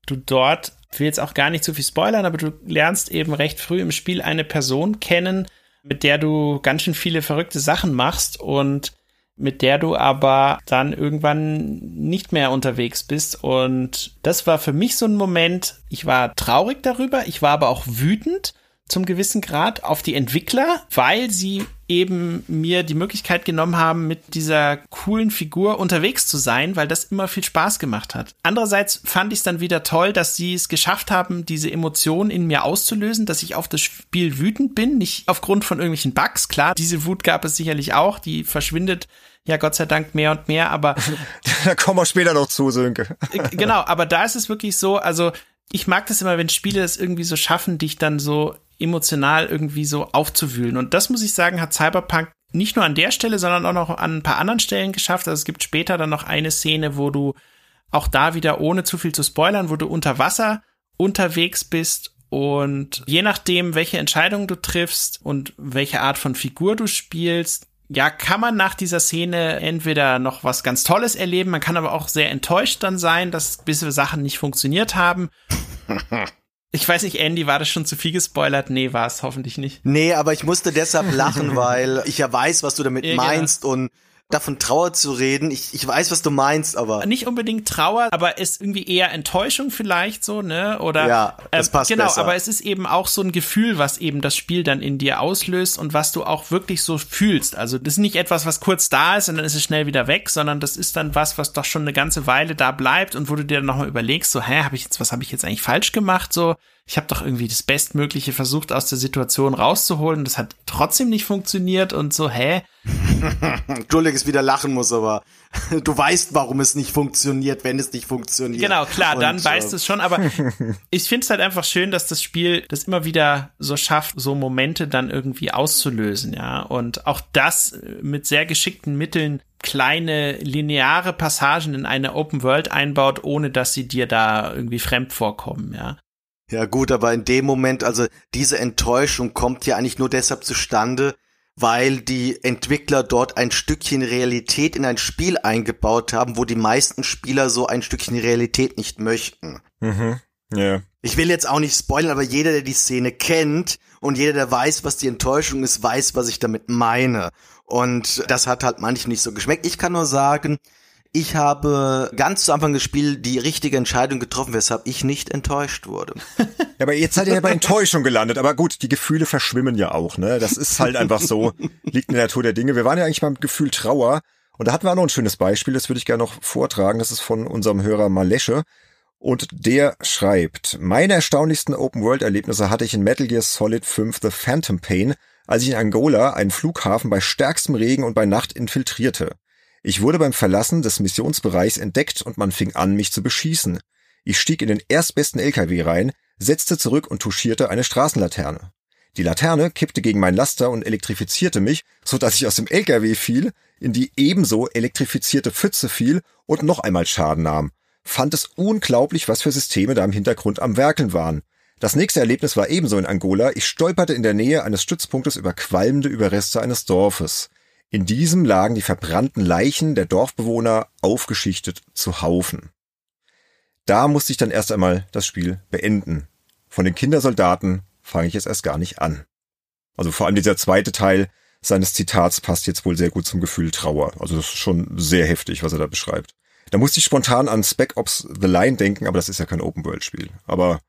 du dort, ich will jetzt auch gar nicht zu viel spoilern, aber du lernst eben recht früh im Spiel eine Person kennen, mit der du ganz schön viele verrückte Sachen machst und mit der du aber dann irgendwann nicht mehr unterwegs bist. Und das war für mich so ein Moment, ich war traurig darüber, ich war aber auch wütend zum gewissen Grad auf die Entwickler, weil sie eben mir die Möglichkeit genommen haben, mit dieser coolen Figur unterwegs zu sein, weil das immer viel Spaß gemacht hat. Andererseits fand ich es dann wieder toll, dass sie es geschafft haben, diese Emotionen in mir auszulösen, dass ich auf das Spiel wütend bin, nicht aufgrund von irgendwelchen Bugs. Klar, diese Wut gab es sicherlich auch, die verschwindet ja Gott sei Dank mehr und mehr, aber da kommen wir später noch zu, Sönke. genau, aber da ist es wirklich so, also ich mag das immer, wenn Spiele es irgendwie so schaffen, dich dann so emotional irgendwie so aufzuwühlen. Und das muss ich sagen, hat Cyberpunk nicht nur an der Stelle, sondern auch noch an ein paar anderen Stellen geschafft. Also es gibt später dann noch eine Szene, wo du auch da wieder, ohne zu viel zu spoilern, wo du unter Wasser unterwegs bist und je nachdem, welche Entscheidung du triffst und welche Art von Figur du spielst, ja, kann man nach dieser Szene entweder noch was ganz Tolles erleben, man kann aber auch sehr enttäuscht dann sein, dass gewisse Sachen nicht funktioniert haben. Ich weiß nicht, Andy, war das schon zu viel gespoilert? Nee, war es hoffentlich nicht. Nee, aber ich musste deshalb lachen, weil ich ja weiß, was du damit ja, genau. meinst genau. und davon Trauer zu reden. Ich, ich weiß, was du meinst, aber. Nicht unbedingt Trauer, aber ist irgendwie eher Enttäuschung vielleicht so, ne? Oder ja, das passt äh, Genau, besser. aber es ist eben auch so ein Gefühl, was eben das Spiel dann in dir auslöst und was du auch wirklich so fühlst. Also das ist nicht etwas, was kurz da ist und dann ist es schnell wieder weg, sondern das ist dann was, was doch schon eine ganze Weile da bleibt und wo du dir dann nochmal überlegst, so, hä, habe ich jetzt, was habe ich jetzt eigentlich falsch gemacht? So, ich habe doch irgendwie das Bestmögliche versucht, aus der Situation rauszuholen. Das hat trotzdem nicht funktioniert und so, hä? Entschuldigung, es wieder lachen muss, aber du weißt, warum es nicht funktioniert, wenn es nicht funktioniert. Genau, klar, dann und, weißt du es schon, aber ich finde es halt einfach schön, dass das Spiel das immer wieder so schafft, so Momente dann irgendwie auszulösen, ja. Und auch das mit sehr geschickten Mitteln kleine lineare Passagen in eine Open World einbaut, ohne dass sie dir da irgendwie fremd vorkommen, ja. Ja gut, aber in dem Moment, also diese Enttäuschung kommt ja eigentlich nur deshalb zustande, weil die Entwickler dort ein Stückchen Realität in ein Spiel eingebaut haben, wo die meisten Spieler so ein Stückchen Realität nicht möchten. Mhm. Ja. Yeah. Ich will jetzt auch nicht spoilern, aber jeder, der die Szene kennt und jeder, der weiß, was die Enttäuschung ist, weiß, was ich damit meine. Und das hat halt manchen nicht so geschmeckt. Ich kann nur sagen, ich habe ganz zu Anfang des Spiels die richtige Entscheidung getroffen, weshalb ich nicht enttäuscht wurde. Ja, aber jetzt seid ihr ja bei Enttäuschung gelandet. Aber gut, die Gefühle verschwimmen ja auch, ne? Das ist halt einfach so. Liegt in der Natur der Dinge. Wir waren ja eigentlich beim Gefühl Trauer. Und da hatten wir auch noch ein schönes Beispiel, das würde ich gerne noch vortragen. Das ist von unserem Hörer Malesche. Und der schreibt, meine erstaunlichsten Open-World-Erlebnisse hatte ich in Metal Gear Solid 5 The Phantom Pain, als ich in Angola einen Flughafen bei stärkstem Regen und bei Nacht infiltrierte. Ich wurde beim Verlassen des Missionsbereichs entdeckt und man fing an, mich zu beschießen. Ich stieg in den erstbesten LKW rein, setzte zurück und touchierte eine Straßenlaterne. Die Laterne kippte gegen mein Laster und elektrifizierte mich, so dass ich aus dem LKW fiel, in die ebenso elektrifizierte Pfütze fiel und noch einmal Schaden nahm. Fand es unglaublich, was für Systeme da im Hintergrund am Werkeln waren. Das nächste Erlebnis war ebenso in Angola. Ich stolperte in der Nähe eines Stützpunktes über qualmende Überreste eines Dorfes. In diesem lagen die verbrannten Leichen der Dorfbewohner aufgeschichtet zu Haufen. Da musste ich dann erst einmal das Spiel beenden. Von den Kindersoldaten fange ich jetzt erst gar nicht an. Also vor allem dieser zweite Teil seines Zitats passt jetzt wohl sehr gut zum Gefühl Trauer. Also das ist schon sehr heftig, was er da beschreibt. Da musste ich spontan an Spec Ops The Line denken, aber das ist ja kein Open-World-Spiel. Aber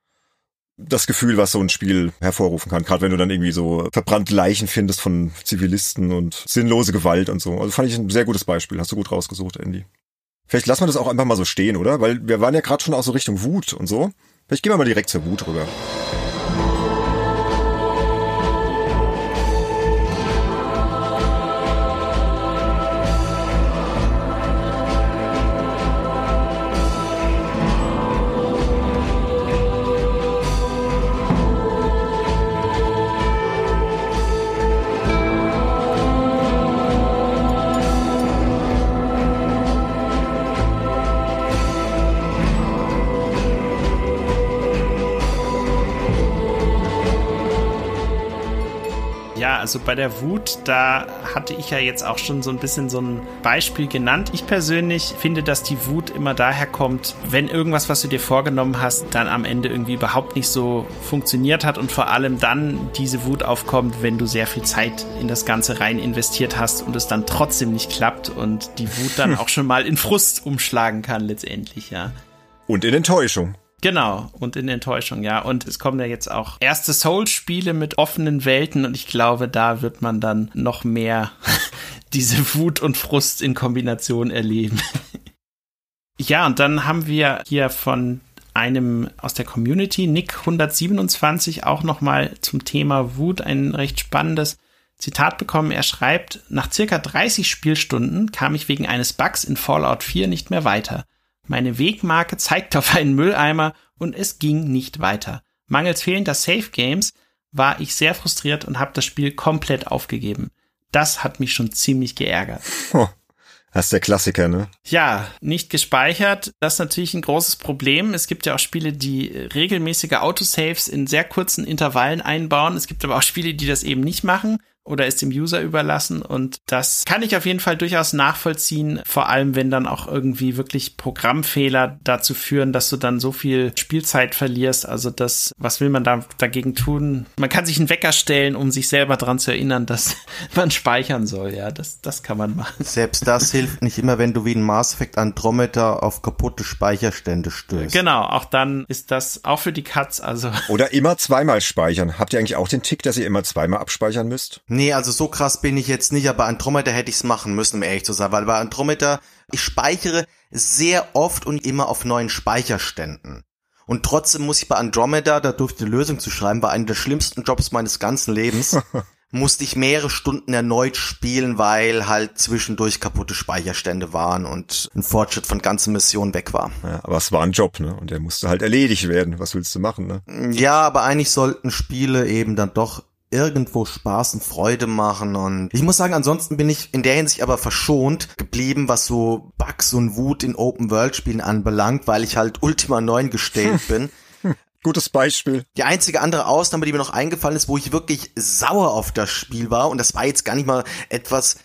das Gefühl, was so ein Spiel hervorrufen kann. Gerade wenn du dann irgendwie so verbrannte Leichen findest von Zivilisten und sinnlose Gewalt und so. Also fand ich ein sehr gutes Beispiel. Hast du gut rausgesucht, Andy. Vielleicht lassen wir das auch einfach mal so stehen, oder? Weil wir waren ja gerade schon auch so Richtung Wut und so. Vielleicht gehen wir mal direkt zur Wut rüber. Also bei der Wut, da hatte ich ja jetzt auch schon so ein bisschen so ein Beispiel genannt. Ich persönlich finde, dass die Wut immer daher kommt, wenn irgendwas, was du dir vorgenommen hast, dann am Ende irgendwie überhaupt nicht so funktioniert hat und vor allem dann diese Wut aufkommt, wenn du sehr viel Zeit in das Ganze rein investiert hast und es dann trotzdem nicht klappt und die Wut dann auch schon mal in Frust umschlagen kann letztendlich, ja. Und in Enttäuschung. Genau, und in Enttäuschung, ja. Und es kommen ja jetzt auch erste Souls-Spiele mit offenen Welten und ich glaube, da wird man dann noch mehr diese Wut und Frust in Kombination erleben. ja, und dann haben wir hier von einem aus der Community, Nick 127, auch nochmal zum Thema Wut ein recht spannendes Zitat bekommen. Er schreibt, nach circa 30 Spielstunden kam ich wegen eines Bugs in Fallout 4 nicht mehr weiter. Meine Wegmarke zeigte auf einen Mülleimer und es ging nicht weiter. Mangels fehlender Safe Games war ich sehr frustriert und habe das Spiel komplett aufgegeben. Das hat mich schon ziemlich geärgert. Oh, das ist der Klassiker, ne? Ja, nicht gespeichert. Das ist natürlich ein großes Problem. Es gibt ja auch Spiele, die regelmäßige Autosaves in sehr kurzen Intervallen einbauen. Es gibt aber auch Spiele, die das eben nicht machen oder ist dem User überlassen. Und das kann ich auf jeden Fall durchaus nachvollziehen, vor allem wenn dann auch irgendwie wirklich Programmfehler dazu führen, dass du dann so viel Spielzeit verlierst. Also das, was will man da dagegen tun? Man kann sich einen Wecker stellen, um sich selber daran zu erinnern, dass man speichern soll. Ja, das, das kann man machen. Selbst das hilft nicht immer, wenn du wie ein Mass Effect Andromeda auf kaputte Speicherstände stößt. Genau, auch dann ist das auch für die Katz, also. Oder immer zweimal speichern. Habt ihr eigentlich auch den Tick, dass ihr immer zweimal abspeichern müsst? Nee, also so krass bin ich jetzt nicht, aber Andromeda hätte ich es machen müssen, um ehrlich zu sein, weil bei Andromeda, ich speichere sehr oft und immer auf neuen Speicherständen. Und trotzdem muss ich bei Andromeda, da durfte eine Lösung zu schreiben, war einer der schlimmsten Jobs meines ganzen Lebens, musste ich mehrere Stunden erneut spielen, weil halt zwischendurch kaputte Speicherstände waren und ein Fortschritt von ganzen Missionen weg war. Ja, aber es war ein Job, ne? Und der musste halt erledigt werden. Was willst du machen, ne? Ja, aber eigentlich sollten Spiele eben dann doch irgendwo Spaß und Freude machen und ich muss sagen, ansonsten bin ich in der Hinsicht aber verschont geblieben, was so Bugs und Wut in Open-World-Spielen anbelangt, weil ich halt Ultima 9 gestellt bin. Gutes Beispiel. Die einzige andere Ausnahme, die mir noch eingefallen ist, wo ich wirklich sauer auf das Spiel war und das war jetzt gar nicht mal etwas,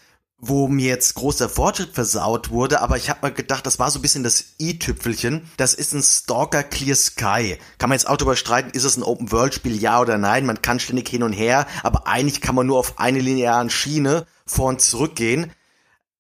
wo mir jetzt großer Fortschritt versaut wurde, aber ich habe mir gedacht, das war so ein bisschen das i-Tüpfelchen. Das ist ein Stalker Clear Sky. Kann man jetzt auch darüber streiten, ist es ein Open-World-Spiel, ja oder nein? Man kann ständig hin und her, aber eigentlich kann man nur auf eine linearen Schiene vor und zurück gehen.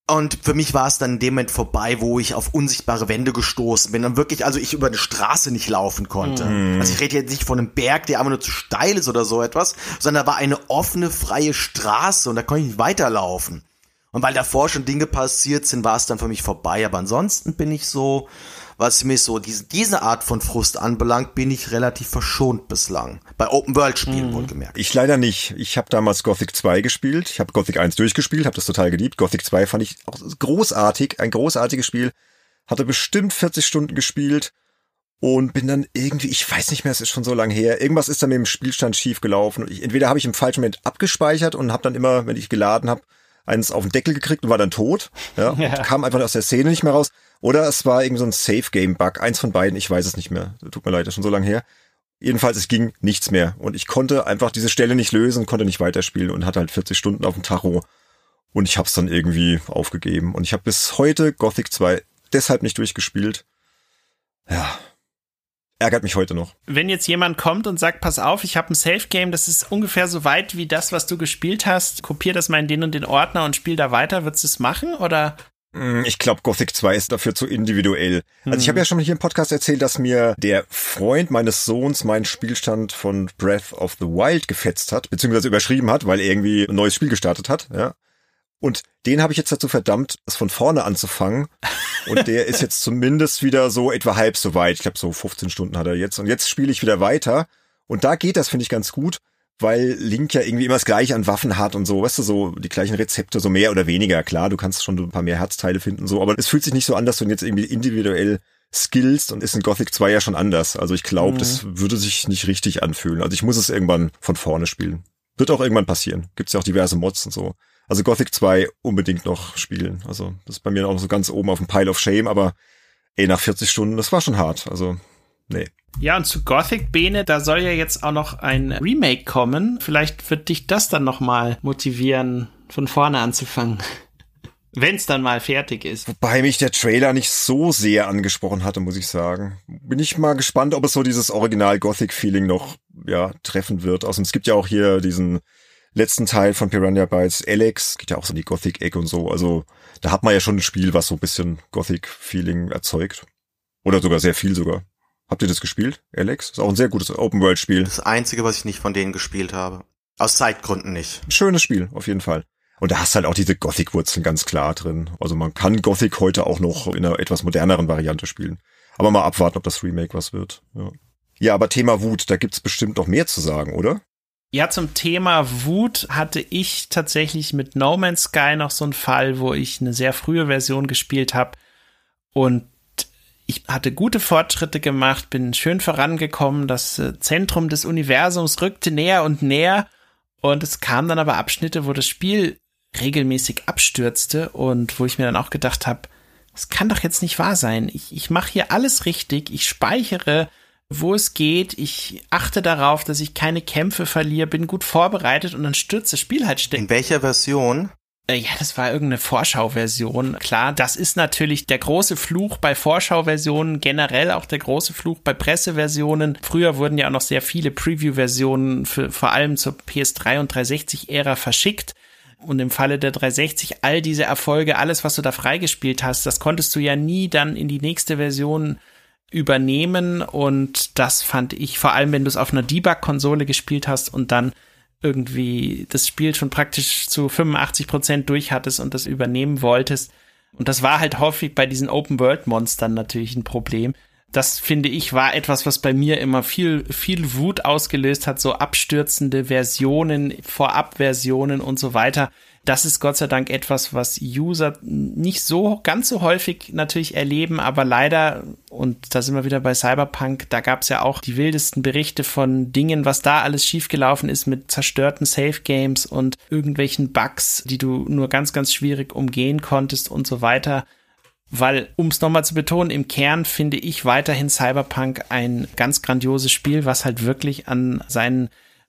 Und für mich war es dann in dem Moment vorbei, wo ich auf unsichtbare Wände gestoßen bin. Dann wirklich, also ich über eine Straße nicht laufen konnte. Mhm. Also ich rede jetzt nicht von einem Berg, der einfach nur zu steil ist oder so etwas, sondern da war eine offene, freie Straße und da konnte ich nicht weiterlaufen. Und weil davor schon Dinge passiert sind, war es dann für mich vorbei. Aber ansonsten bin ich so, was mich so diese, diese Art von Frust anbelangt, bin ich relativ verschont bislang. Bei Open-World-Spielen mhm. wohlgemerkt. Ich leider nicht. Ich habe damals Gothic 2 gespielt. Ich habe Gothic 1 durchgespielt, habe das total geliebt. Gothic 2 fand ich auch großartig, ein großartiges Spiel. Hatte bestimmt 40 Stunden gespielt und bin dann irgendwie, ich weiß nicht mehr, es ist schon so lange her, irgendwas ist da mit dem Spielstand schief gelaufen. Ich, entweder habe ich im falschen Moment abgespeichert und habe dann immer, wenn ich geladen habe, eins auf den Deckel gekriegt und war dann tot. Ja, ja. kam einfach aus der Szene nicht mehr raus. Oder es war irgendwie so ein Safe-Game-Bug. Eins von beiden, ich weiß es nicht mehr. Tut mir leid, das ist schon so lange her. Jedenfalls, es ging nichts mehr. Und ich konnte einfach diese Stelle nicht lösen, konnte nicht weiterspielen und hatte halt 40 Stunden auf dem Tacho. Und ich hab's dann irgendwie aufgegeben. Und ich habe bis heute Gothic 2 deshalb nicht durchgespielt. Ja, ärgert mich heute noch. Wenn jetzt jemand kommt und sagt, pass auf, ich habe ein Safe Game, das ist ungefähr so weit wie das, was du gespielt hast, kopier das mal in den und den Ordner und spiel da weiter, würdest du es machen oder? Mm, ich glaube, Gothic 2 ist dafür zu individuell. Also ich habe ja schon hier im Podcast erzählt, dass mir der Freund meines Sohns meinen Spielstand von Breath of the Wild gefetzt hat, beziehungsweise überschrieben hat, weil er irgendwie ein neues Spiel gestartet hat. Ja. Und den habe ich jetzt dazu verdammt, das von vorne anzufangen. Und der ist jetzt zumindest wieder so etwa halb so weit. Ich glaube, so 15 Stunden hat er jetzt. Und jetzt spiele ich wieder weiter. Und da geht das, finde ich, ganz gut, weil Link ja irgendwie immer das gleiche an Waffen hat und so, weißt du, so die gleichen Rezepte, so mehr oder weniger. Klar, du kannst schon ein paar mehr Herzteile finden, so, aber es fühlt sich nicht so an, dass du jetzt irgendwie individuell skillst und ist in Gothic 2 ja schon anders. Also ich glaube, mhm. das würde sich nicht richtig anfühlen. Also ich muss es irgendwann von vorne spielen. Wird auch irgendwann passieren. Gibt's ja auch diverse Mods und so. Also Gothic 2 unbedingt noch spielen. Also das ist bei mir auch so ganz oben auf dem Pile of Shame, aber ey, nach 40 Stunden, das war schon hart. Also, nee. Ja, und zu Gothic Bene, da soll ja jetzt auch noch ein Remake kommen. Vielleicht wird dich das dann nochmal motivieren, von vorne anzufangen. Wenn es dann mal fertig ist. Wobei mich der Trailer nicht so sehr angesprochen hatte, muss ich sagen. Bin ich mal gespannt, ob es so dieses Original Gothic-Feeling noch ja, treffen wird. Außerdem es gibt ja auch hier diesen letzten Teil von Piranha Bytes, Alex, geht ja auch so in die Gothic-Ecke und so. Also da hat man ja schon ein Spiel, was so ein bisschen Gothic-Feeling erzeugt. Oder sogar sehr viel sogar. Habt ihr das gespielt, Alex? Ist auch ein sehr gutes Open-World-Spiel. Das einzige, was ich nicht von denen gespielt habe. Aus Zeitgründen nicht. Schönes Spiel, auf jeden Fall. Und da hast halt auch diese Gothic-Wurzeln ganz klar drin. Also man kann Gothic heute auch noch in einer etwas moderneren Variante spielen. Aber mal abwarten, ob das Remake was wird. Ja, ja aber Thema Wut, da gibt's bestimmt noch mehr zu sagen, oder? Ja, zum Thema Wut hatte ich tatsächlich mit No Man's Sky noch so einen Fall, wo ich eine sehr frühe Version gespielt habe und ich hatte gute Fortschritte gemacht, bin schön vorangekommen, das äh, Zentrum des Universums rückte näher und näher. Und es kamen dann aber Abschnitte, wo das Spiel regelmäßig abstürzte und wo ich mir dann auch gedacht habe, es kann doch jetzt nicht wahr sein. Ich, ich mache hier alles richtig, ich speichere, wo es geht, ich achte darauf, dass ich keine Kämpfe verliere, bin gut vorbereitet und dann stürzt das Spiel halt ständig. In welcher Version? Äh, ja, das war irgendeine Vorschauversion. Klar, das ist natürlich der große Fluch bei Vorschauversionen, generell auch der große Fluch bei Presseversionen. Früher wurden ja auch noch sehr viele Preview-Versionen vor allem zur PS3 und 360-Ära verschickt. Und im Falle der 360 all diese Erfolge, alles, was du da freigespielt hast, das konntest du ja nie dann in die nächste Version übernehmen. Und das fand ich, vor allem wenn du es auf einer Debug-Konsole gespielt hast und dann irgendwie das Spiel schon praktisch zu 85 Prozent durch hattest und das übernehmen wolltest. Und das war halt häufig bei diesen Open-World-Monstern natürlich ein Problem. Das finde ich war etwas, was bei mir immer viel, viel Wut ausgelöst hat, so abstürzende Versionen, Vorab-Versionen und so weiter das ist Gott sei Dank etwas, was User nicht so ganz so häufig natürlich erleben, aber leider, und da sind wir wieder bei Cyberpunk, da gab es ja auch die wildesten Berichte von Dingen, was da alles schiefgelaufen ist mit zerstörten Safe Games und irgendwelchen Bugs, die du nur ganz, ganz schwierig umgehen konntest und so weiter. Weil, um es nochmal zu betonen, im Kern finde ich weiterhin Cyberpunk ein ganz grandioses Spiel, was halt wirklich an seinen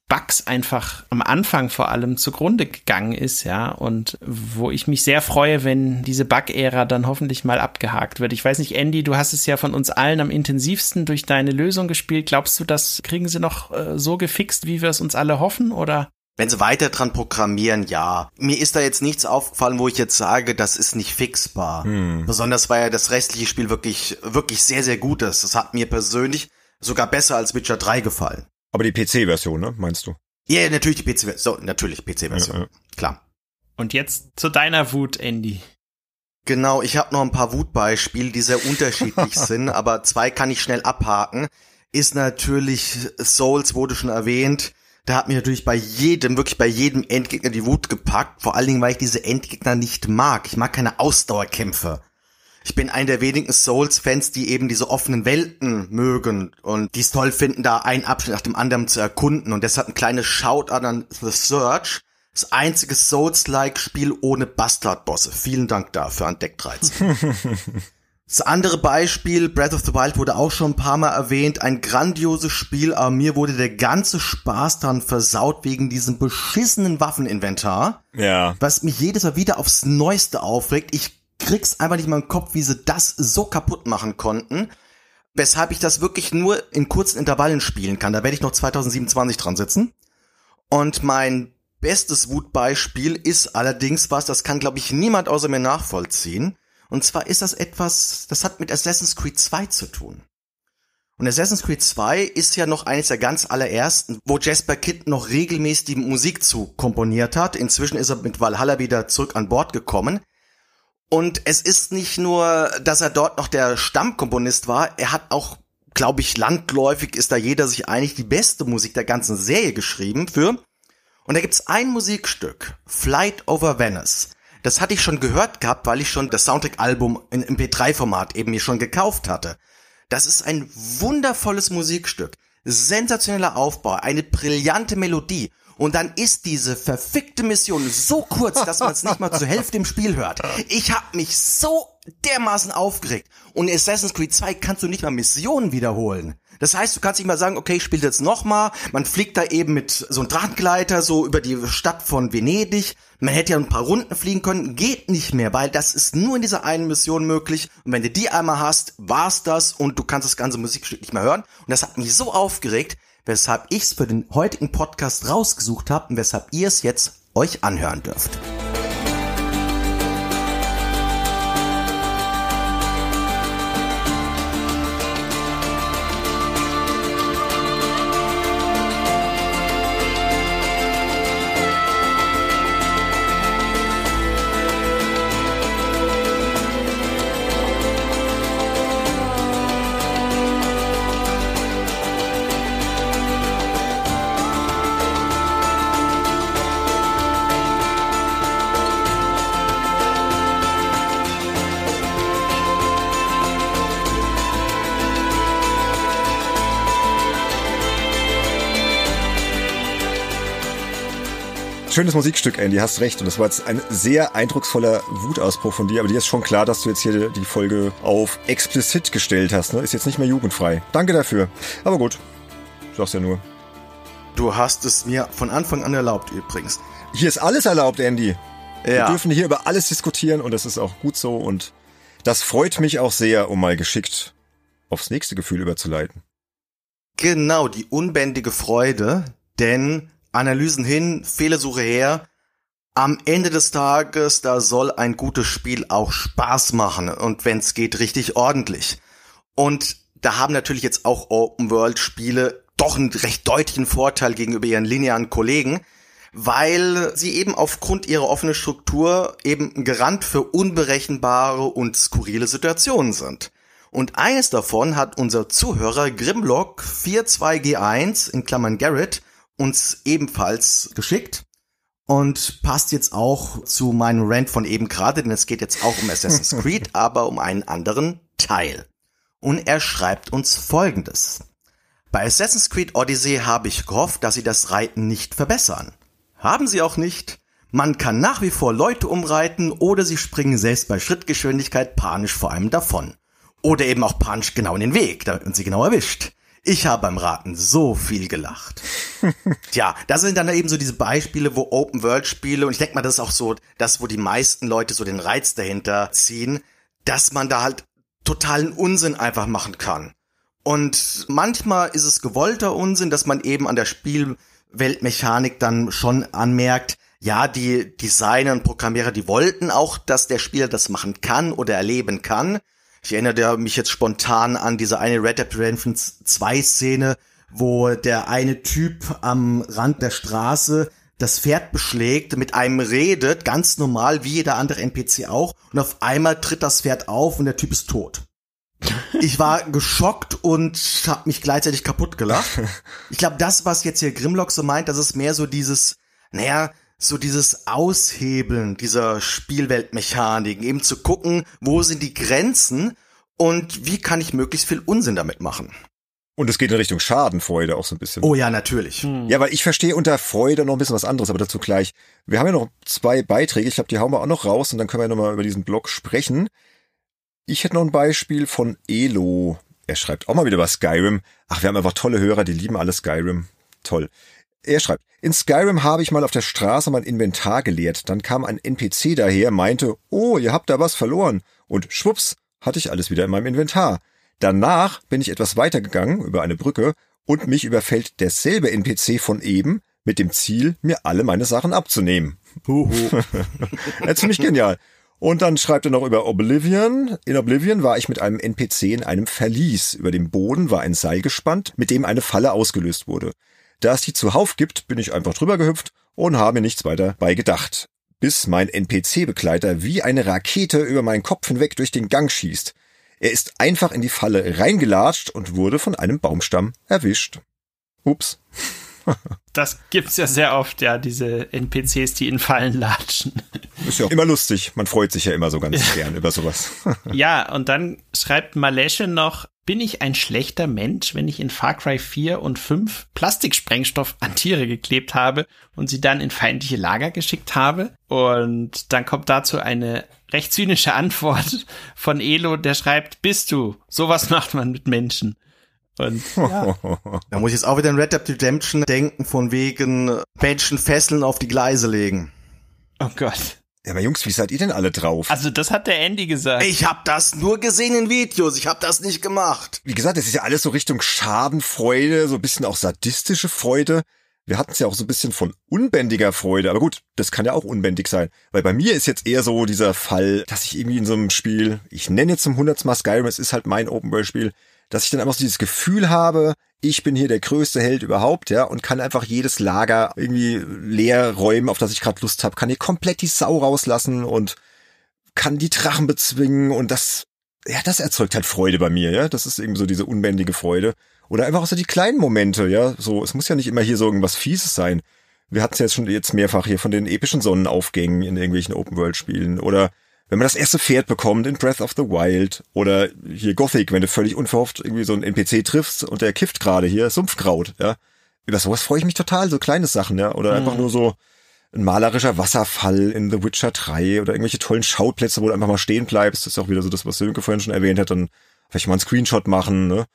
Bugs einfach am Anfang vor allem zugrunde gegangen ist, ja, und wo ich mich sehr freue, wenn diese Bug-Ära dann hoffentlich mal abgehakt wird. Ich weiß nicht, Andy, du hast es ja von uns allen am intensivsten durch deine Lösung gespielt. Glaubst du, das kriegen sie noch äh, so gefixt, wie wir es uns alle hoffen, oder? Wenn sie weiter dran programmieren, ja. Mir ist da jetzt nichts aufgefallen, wo ich jetzt sage, das ist nicht fixbar. Hm. Besonders weil ja das restliche Spiel wirklich, wirklich sehr, sehr gut ist. Das hat mir persönlich sogar besser als Witcher 3 gefallen. Aber die PC-Version, ne, meinst du? Ja, yeah, natürlich die PC-Version. So, natürlich PC-Version. Ja, ja. Klar. Und jetzt zu deiner Wut, Andy. Genau, ich habe noch ein paar Wutbeispiele, die sehr unterschiedlich sind, aber zwei kann ich schnell abhaken. Ist natürlich Souls, wurde schon erwähnt. Da hat mir natürlich bei jedem, wirklich bei jedem Endgegner die Wut gepackt. Vor allen Dingen, weil ich diese Endgegner nicht mag. Ich mag keine Ausdauerkämpfe. Ich bin einer der wenigen Souls-Fans, die eben diese offenen Welten mögen und die es toll finden, da einen Abschnitt nach dem anderen zu erkunden. Und deshalb ein kleines Shoutout an The Search. Das einzige Souls-like-Spiel ohne Bastard-Bosse. Vielen Dank dafür an Deck 13. Das andere Beispiel, Breath of the Wild, wurde auch schon ein paar Mal erwähnt. Ein grandioses Spiel, aber mir wurde der ganze Spaß dran versaut wegen diesem beschissenen Waffeninventar. Ja. Was mich jedes Mal wieder aufs Neueste aufregt. Ich krieg's einfach nicht mal im Kopf, wie sie das so kaputt machen konnten. Weshalb ich das wirklich nur in kurzen Intervallen spielen kann. Da werde ich noch 2027 dran sitzen. Und mein bestes Wutbeispiel ist allerdings was, das kann, glaube ich, niemand außer mir nachvollziehen. Und zwar ist das etwas, das hat mit Assassin's Creed 2 zu tun. Und Assassin's Creed 2 ist ja noch eines der ganz allerersten, wo Jasper Kidd noch regelmäßig die Musik zu komponiert hat. Inzwischen ist er mit Valhalla wieder zurück an Bord gekommen. Und es ist nicht nur, dass er dort noch der Stammkomponist war, er hat auch, glaube ich, landläufig ist da jeder sich einig, die beste Musik der ganzen Serie geschrieben für. Und da gibt's ein Musikstück, Flight over Venice. Das hatte ich schon gehört gehabt, weil ich schon das Soundtrack-Album in MP3-Format eben mir schon gekauft hatte. Das ist ein wundervolles Musikstück. Sensationeller Aufbau, eine brillante Melodie. Und dann ist diese verfickte Mission so kurz, dass man es nicht mal zur Hälfte im Spiel hört. Ich hab mich so dermaßen aufgeregt. Und in Assassin's Creed 2 kannst du nicht mal Missionen wiederholen. Das heißt, du kannst nicht mal sagen, okay, ich spiele jetzt nochmal. Man fliegt da eben mit so einem Drahtgleiter so über die Stadt von Venedig. Man hätte ja ein paar Runden fliegen können. Geht nicht mehr, weil das ist nur in dieser einen Mission möglich. Und wenn du die einmal hast, war's das und du kannst das ganze Musikstück nicht mehr hören. Und das hat mich so aufgeregt, weshalb ich es für den heutigen Podcast rausgesucht habe und weshalb ihr es jetzt euch anhören dürft. Schönes Musikstück, Andy, hast recht. Und das war jetzt ein sehr eindrucksvoller Wutausbruch von dir, aber dir ist schon klar, dass du jetzt hier die Folge auf explicit gestellt hast. Ne? Ist jetzt nicht mehr jugendfrei. Danke dafür. Aber gut, sag's ja nur. Du hast es mir von Anfang an erlaubt übrigens. Hier ist alles erlaubt, Andy. Ja. Wir dürfen hier über alles diskutieren und das ist auch gut so und das freut mich auch sehr, um mal geschickt aufs nächste Gefühl überzuleiten. Genau, die unbändige Freude, denn Analysen hin, Fehlersuche her, am Ende des Tages, da soll ein gutes Spiel auch Spaß machen und wenn es geht, richtig ordentlich. Und da haben natürlich jetzt auch Open-World-Spiele doch einen recht deutlichen Vorteil gegenüber ihren linearen Kollegen, weil sie eben aufgrund ihrer offenen Struktur eben ein Garant für unberechenbare und skurrile Situationen sind. Und eines davon hat unser Zuhörer Grimlock 42G1 in Klammern Garrett uns ebenfalls geschickt und passt jetzt auch zu meinem Rant von eben gerade, denn es geht jetzt auch um Assassin's Creed, aber um einen anderen Teil. Und er schreibt uns folgendes. Bei Assassin's Creed Odyssey habe ich gehofft, dass sie das Reiten nicht verbessern. Haben sie auch nicht. Man kann nach wie vor Leute umreiten oder sie springen selbst bei Schrittgeschwindigkeit panisch vor einem davon. Oder eben auch panisch genau in den Weg, damit man sie genau erwischt. Ich habe beim Raten so viel gelacht. Tja, das sind dann eben so diese Beispiele, wo Open-World-Spiele, und ich denke mal, das ist auch so das, wo die meisten Leute so den Reiz dahinter ziehen, dass man da halt totalen Unsinn einfach machen kann. Und manchmal ist es gewollter Unsinn, dass man eben an der Spielweltmechanik dann schon anmerkt, ja, die Designer und Programmierer, die wollten auch, dass der Spieler das machen kann oder erleben kann. Ich erinnere mich jetzt spontan an diese eine Red Dead Redemption 2 Szene, wo der eine Typ am Rand der Straße das Pferd beschlägt, mit einem redet, ganz normal, wie jeder andere NPC auch, und auf einmal tritt das Pferd auf und der Typ ist tot. Ich war geschockt und hab mich gleichzeitig kaputt gelacht. Ich glaube, das, was jetzt hier Grimlock so meint, das ist mehr so dieses, naja, so dieses Aushebeln dieser Spielweltmechaniken, eben zu gucken, wo sind die Grenzen und wie kann ich möglichst viel Unsinn damit machen. Und es geht in Richtung Schadenfreude auch so ein bisschen. Oh ja, natürlich. Hm. Ja, weil ich verstehe unter Freude noch ein bisschen was anderes, aber dazu gleich. Wir haben ja noch zwei Beiträge, ich glaube, die hauen wir auch noch raus und dann können wir nochmal über diesen Blog sprechen. Ich hätte noch ein Beispiel von Elo. Er schreibt auch mal wieder über Skyrim. Ach, wir haben einfach tolle Hörer, die lieben alle Skyrim. Toll. Er schreibt, in Skyrim habe ich mal auf der Straße mein Inventar geleert. Dann kam ein NPC daher, meinte, oh, ihr habt da was verloren. Und schwupps, hatte ich alles wieder in meinem Inventar. Danach bin ich etwas weitergegangen über eine Brücke und mich überfällt derselbe NPC von eben mit dem Ziel, mir alle meine Sachen abzunehmen. ja, ziemlich genial. Und dann schreibt er noch über Oblivion. In Oblivion war ich mit einem NPC in einem Verlies. Über dem Boden war ein Seil gespannt, mit dem eine Falle ausgelöst wurde. Da es die zuhauf gibt, bin ich einfach drüber gehüpft und habe nichts weiter bei gedacht. Bis mein NPC-Begleiter wie eine Rakete über meinen Kopf hinweg durch den Gang schießt. Er ist einfach in die Falle reingelatscht und wurde von einem Baumstamm erwischt. Ups. Das gibt's ja sehr oft, ja, diese NPCs, die in Fallen latschen. Ist ja auch immer lustig. Man freut sich ja immer so ganz gern über sowas. ja, und dann schreibt Malesche noch, bin ich ein schlechter Mensch, wenn ich in Far Cry 4 und 5 Plastiksprengstoff an Tiere geklebt habe und sie dann in feindliche Lager geschickt habe? Und dann kommt dazu eine recht zynische Antwort von Elo, der schreibt, bist du? Sowas macht man mit Menschen. Und ja. Da muss ich jetzt auch wieder an Red Dead Redemption denken, von wegen Menschen fesseln auf die Gleise legen. Oh Gott. Ja, aber Jungs, wie seid ihr denn alle drauf? Also das hat der Andy gesagt. Ich hab das nur gesehen in Videos, ich hab das nicht gemacht. Wie gesagt, das ist ja alles so Richtung Schadenfreude, so ein bisschen auch sadistische Freude. Wir hatten es ja auch so ein bisschen von unbändiger Freude, aber gut, das kann ja auch unbändig sein. Weil bei mir ist jetzt eher so dieser Fall, dass ich irgendwie in so einem Spiel, ich nenne jetzt zum hundertsten Mal Skyrim, es ist halt mein Open-World-Spiel, dass ich dann einfach so dieses Gefühl habe, ich bin hier der größte Held überhaupt, ja, und kann einfach jedes Lager irgendwie leer räumen, auf das ich gerade Lust habe, kann hier komplett die Sau rauslassen und kann die Drachen bezwingen und das, ja, das erzeugt halt Freude bei mir, ja, das ist irgendwie so diese unbändige Freude. Oder einfach auch so die kleinen Momente, ja, so, es muss ja nicht immer hier so irgendwas Fieses sein. Wir hatten es jetzt schon jetzt mehrfach hier von den epischen Sonnenaufgängen in irgendwelchen Open-World-Spielen oder wenn man das erste Pferd bekommt in Breath of the Wild oder hier Gothic, wenn du völlig unverhofft irgendwie so einen NPC triffst und der kifft gerade hier Sumpfkraut, ja. Über sowas freue ich mich total, so kleine Sachen, ja. Oder mhm. einfach nur so, ein malerischer Wasserfall in The Witcher 3 oder irgendwelche tollen Schauplätze, wo du einfach mal stehen bleibst. Das ist auch wieder so das, was Sönke vorhin schon erwähnt hat, dann vielleicht mal einen Screenshot machen, ne?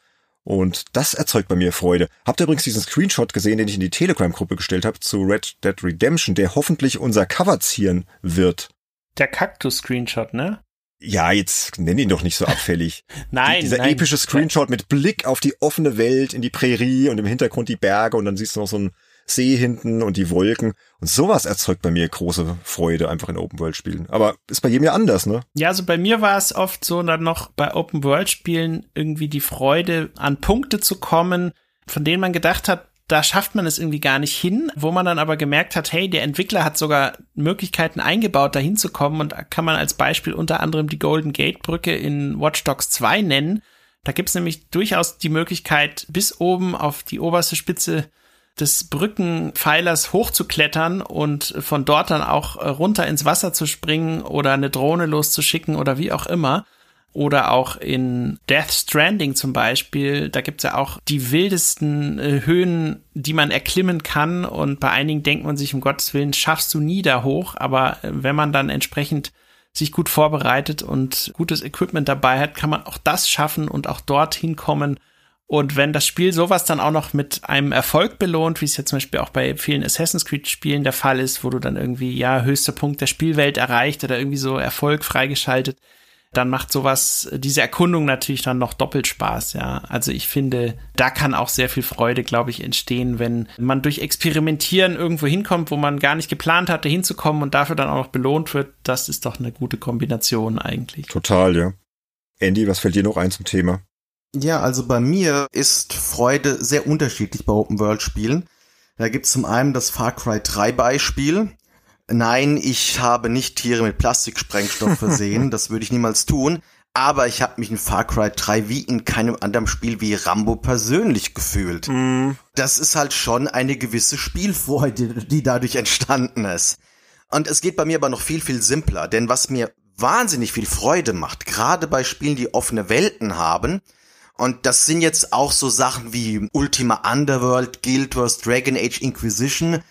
Und das erzeugt bei mir Freude. Habt ihr übrigens diesen Screenshot gesehen, den ich in die Telegram-Gruppe gestellt habe zu Red Dead Redemption, der hoffentlich unser Cover zieren wird? Der Kaktus-Screenshot, ne? Ja, jetzt nenn ihn doch nicht so abfällig. nein. Die, dieser nein. epische Screenshot mit Blick auf die offene Welt, in die Prärie und im Hintergrund die Berge und dann siehst du noch so ein See hinten und die Wolken. Und sowas erzeugt bei mir große Freude einfach in Open-World-Spielen. Aber ist bei jedem ja anders, ne? Ja, also bei mir war es oft so, dann noch bei Open-World-Spielen irgendwie die Freude, an Punkte zu kommen, von denen man gedacht hat, da schafft man es irgendwie gar nicht hin, wo man dann aber gemerkt hat, hey, der Entwickler hat sogar Möglichkeiten eingebaut, da hinzukommen und kann man als Beispiel unter anderem die Golden Gate Brücke in Watch Dogs 2 nennen. Da gibt's nämlich durchaus die Möglichkeit, bis oben auf die oberste Spitze des Brückenpfeilers hochzuklettern und von dort dann auch äh, runter ins Wasser zu springen oder eine Drohne loszuschicken oder wie auch immer. Oder auch in Death Stranding zum Beispiel, da gibt's ja auch die wildesten äh, Höhen, die man erklimmen kann. Und bei einigen denkt man sich, um Gottes Willen, schaffst du nie da hoch. Aber äh, wenn man dann entsprechend sich gut vorbereitet und gutes Equipment dabei hat, kann man auch das schaffen und auch dorthin kommen. Und wenn das Spiel sowas dann auch noch mit einem Erfolg belohnt, wie es ja zum Beispiel auch bei vielen Assassin's Creed Spielen der Fall ist, wo du dann irgendwie, ja, höchster Punkt der Spielwelt erreicht oder irgendwie so Erfolg freigeschaltet, dann macht sowas, diese Erkundung natürlich dann noch doppelt Spaß, ja. Also ich finde, da kann auch sehr viel Freude, glaube ich, entstehen, wenn man durch Experimentieren irgendwo hinkommt, wo man gar nicht geplant hatte, hinzukommen und dafür dann auch noch belohnt wird. Das ist doch eine gute Kombination eigentlich. Total, ja. Andy, was fällt dir noch ein zum Thema? Ja, also bei mir ist Freude sehr unterschiedlich bei Open-World-Spielen. Da gibt's zum einen das Far Cry 3 Beispiel. Nein, ich habe nicht Tiere mit Plastiksprengstoff versehen, das würde ich niemals tun. Aber ich habe mich in Far Cry 3 wie in keinem anderen Spiel wie Rambo persönlich gefühlt. Mm. Das ist halt schon eine gewisse Spielfreude, die dadurch entstanden ist. Und es geht bei mir aber noch viel, viel simpler, denn was mir wahnsinnig viel Freude macht, gerade bei Spielen, die offene Welten haben, und das sind jetzt auch so Sachen wie Ultima Underworld, Guild Wars, Dragon Age Inquisition,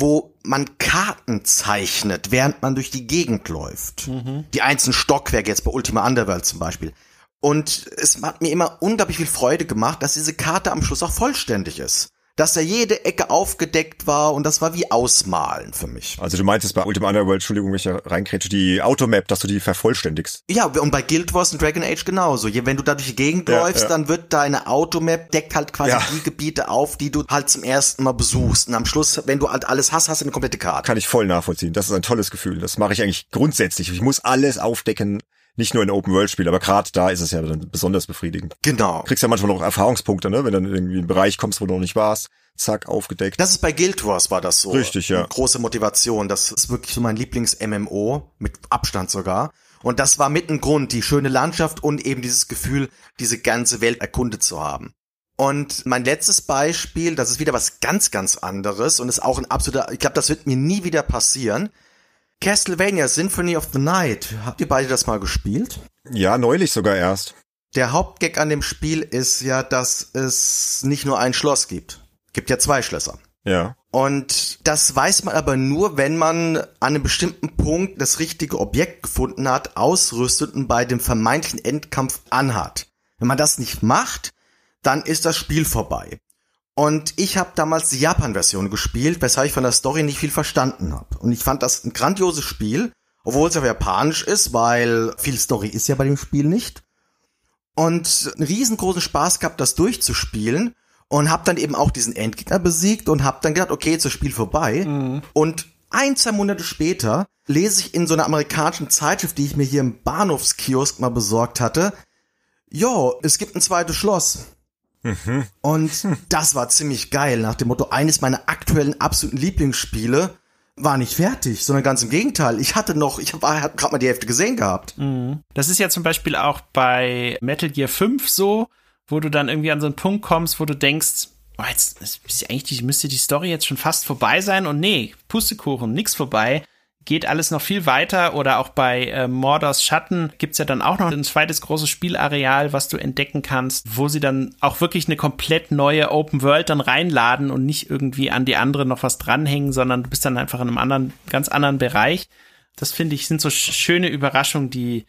wo man Karten zeichnet, während man durch die Gegend läuft. Mhm. Die einzelnen Stockwerke jetzt bei Ultima Underworld zum Beispiel. Und es hat mir immer unglaublich viel Freude gemacht, dass diese Karte am Schluss auch vollständig ist. Dass da jede Ecke aufgedeckt war und das war wie Ausmalen für mich. Also du meintest bei Ultima Underworld, Entschuldigung, wenn ich da reinkrätsche, die Automap, dass du die vervollständigst. Ja, und bei Guild Wars und Dragon Age genauso. Wenn du da durch die Gegend Ja, läufst, ja. dann wird deine Automap deckt halt quasi Ja. die Gebiete auf, die du halt zum ersten Mal besuchst. Und am Schluss, wenn du halt alles hast, hast du eine komplette Karte. Kann ich voll nachvollziehen. Das ist ein tolles Gefühl. Das mache ich eigentlich grundsätzlich. Ich muss alles aufdecken, nicht nur in Open-World-Spielen, aber gerade da ist es ja dann besonders befriedigend. Genau. kriegst ja manchmal noch Erfahrungspunkte, ne? Wenn du dann irgendwie in einen Bereich kommst, wo du noch nicht warst, zack, aufgedeckt. Das ist bei Guild Wars war das so. Richtig, ja. Eine große Motivation. Das ist wirklich so mein Lieblings-MMO, mit Abstand sogar. Und das war mit ein Grund, die schöne Landschaft und eben dieses Gefühl, diese ganze Welt erkundet zu haben. Und mein letztes Beispiel, das ist wieder was ganz, ganz anderes und ist auch ein absoluter, ich glaube, das wird mir nie wieder passieren. Castlevania Symphony of the Night. Habt ihr beide das mal gespielt? Ja, neulich sogar erst. Der Hauptgag an dem Spiel ist ja, dass es nicht nur ein Schloss gibt. Gibt ja zwei Schlösser. Ja. Und das weiß man aber nur, wenn man an einem bestimmten Punkt das richtige Objekt gefunden hat, ausrüstet und bei dem vermeintlichen Endkampf anhat. Wenn man das nicht macht, dann ist das Spiel vorbei. Und ich habe damals die Japan-Version gespielt, weshalb ich von der Story nicht viel verstanden habe. Und ich fand das ein grandioses Spiel, obwohl es auf Japanisch ist, weil viel Story ist ja bei dem Spiel nicht. Und einen riesengroßen Spaß gehabt, das durchzuspielen und hab dann eben auch diesen Endgegner besiegt und hab dann gedacht, okay, jetzt ist das Spiel vorbei. Und ein, zwei Monate später lese ich in so einer amerikanischen Zeitschrift, die ich mir hier im Bahnhofskiosk mal besorgt hatte, jo, es gibt ein zweites Schloss. Und das war ziemlich geil, nach dem Motto, eines meiner aktuellen absoluten Lieblingsspiele war nicht fertig, sondern ganz im Gegenteil. Ich hatte noch, ich war, hab gerade mal die Hälfte gesehen gehabt. Das ist ja zum Beispiel auch bei Metal Gear 5 so, wo du dann irgendwie an so einen Punkt kommst, wo du denkst, oh, jetzt ist eigentlich die, müsste die Story jetzt schon fast vorbei sein und nee, Pustekuchen, nix vorbei. Geht alles noch viel weiter oder auch bei äh, Mordors Schatten gibt's ja dann auch noch ein zweites großes Spielareal, was du entdecken kannst, wo sie dann auch wirklich eine komplett neue Open World dann reinladen und nicht irgendwie an die andere noch was dranhängen, sondern du bist dann einfach in einem anderen, ganz anderen Bereich. Das finde ich sind so schöne Überraschungen, die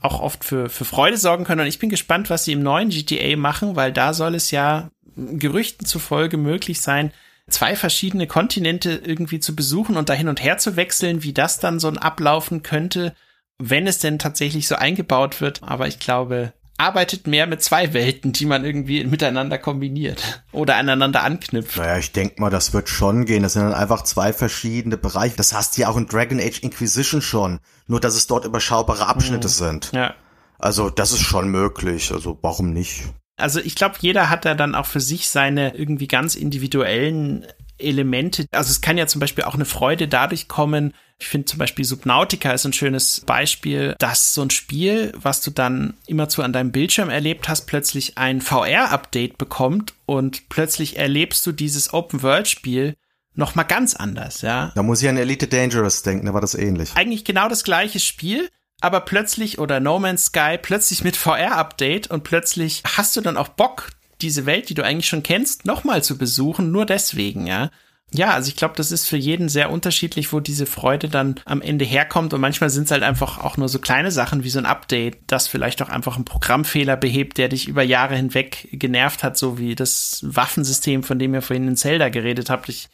auch oft für, für Freude sorgen können. Und ich bin gespannt, was sie im neuen GTA machen, weil da soll es ja Gerüchten zufolge möglich sein, zwei verschiedene Kontinente irgendwie zu besuchen und da hin und her zu wechseln, wie das dann so ablaufen könnte, wenn es denn tatsächlich so eingebaut wird. Aber ich glaube, arbeitet mehr mit zwei Welten, die man irgendwie miteinander kombiniert oder aneinander anknüpft. Naja, ich denke mal, das wird schon gehen. Das sind dann einfach zwei verschiedene Bereiche. Das hast du ja auch in Dragon Age Inquisition schon. Nur, dass es dort überschaubare Abschnitte mhm. sind. Ja. Also, das ist schon möglich. Also, warum nicht? Also ich glaube, jeder hat da dann auch für sich seine irgendwie ganz individuellen Elemente. Also es kann ja zum Beispiel auch eine Freude dadurch kommen. Ich finde zum Beispiel Subnautica ist ein schönes Beispiel, dass so ein Spiel, was du dann immerzu an deinem Bildschirm erlebt hast, plötzlich ein VR-Update bekommt und plötzlich erlebst du dieses Open-World-Spiel noch mal ganz anders, ja. Da muss ich an Elite Dangerous denken, da war das ähnlich. Eigentlich genau das gleiche Spiel, aber plötzlich oder No Man's Sky plötzlich mit VR-Update und plötzlich hast du dann auch Bock, diese Welt, die du eigentlich schon kennst, nochmal zu besuchen, nur deswegen, ja. Ja, also ich glaube, das ist für jeden sehr unterschiedlich, wo diese Freude dann am Ende herkommt. Und manchmal sind es halt einfach auch nur so kleine Sachen wie so ein Update, das vielleicht auch einfach einen Programmfehler behebt, der dich über Jahre hinweg genervt hat, so wie das Waffensystem, von dem ihr vorhin in Zelda geredet habt. Ich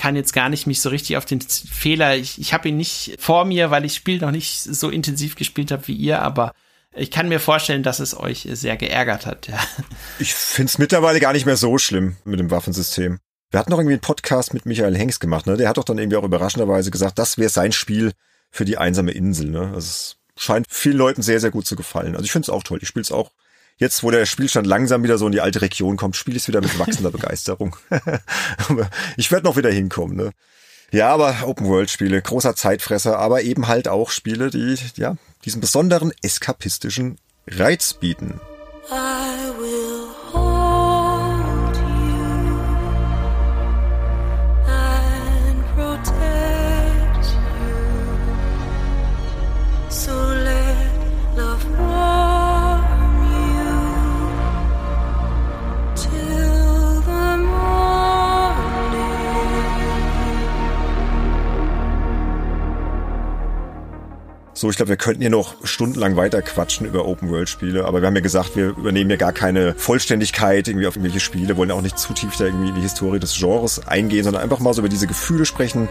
kann jetzt gar nicht mich so richtig auf den Fehler, ich, ich habe ihn nicht vor mir, weil ich Spiel noch nicht so intensiv gespielt habe wie ihr, aber ich kann mir vorstellen, dass es euch sehr geärgert hat. Ja. Ich find's mittlerweile gar nicht mehr so schlimm mit dem Waffensystem. Wir hatten noch irgendwie einen Podcast mit Michael Hengst gemacht, ne? Der hat doch dann irgendwie auch überraschenderweise gesagt, das wäre sein Spiel für die einsame Insel, ne? Also es scheint vielen Leuten sehr, sehr gut zu gefallen. Also ich finde es auch toll. Ich spiele es auch jetzt, wo der Spielstand langsam wieder so in die alte Region kommt, spiele ich es wieder mit wachsender Begeisterung. ich werde noch wieder hinkommen, ne? Ja, aber Open-World-Spiele, großer Zeitfresser, aber eben halt auch Spiele, die, ja, diesen besonderen eskapistischen Reiz bieten. I will So, ich glaube, wir könnten hier noch stundenlang weiter quatschen über Open-World-Spiele, aber wir haben ja gesagt, wir übernehmen ja gar keine Vollständigkeit irgendwie auf irgendwelche Spiele, wollen auch nicht zu tief da irgendwie in die Historie des Genres eingehen, sondern einfach mal so über diese Gefühle sprechen,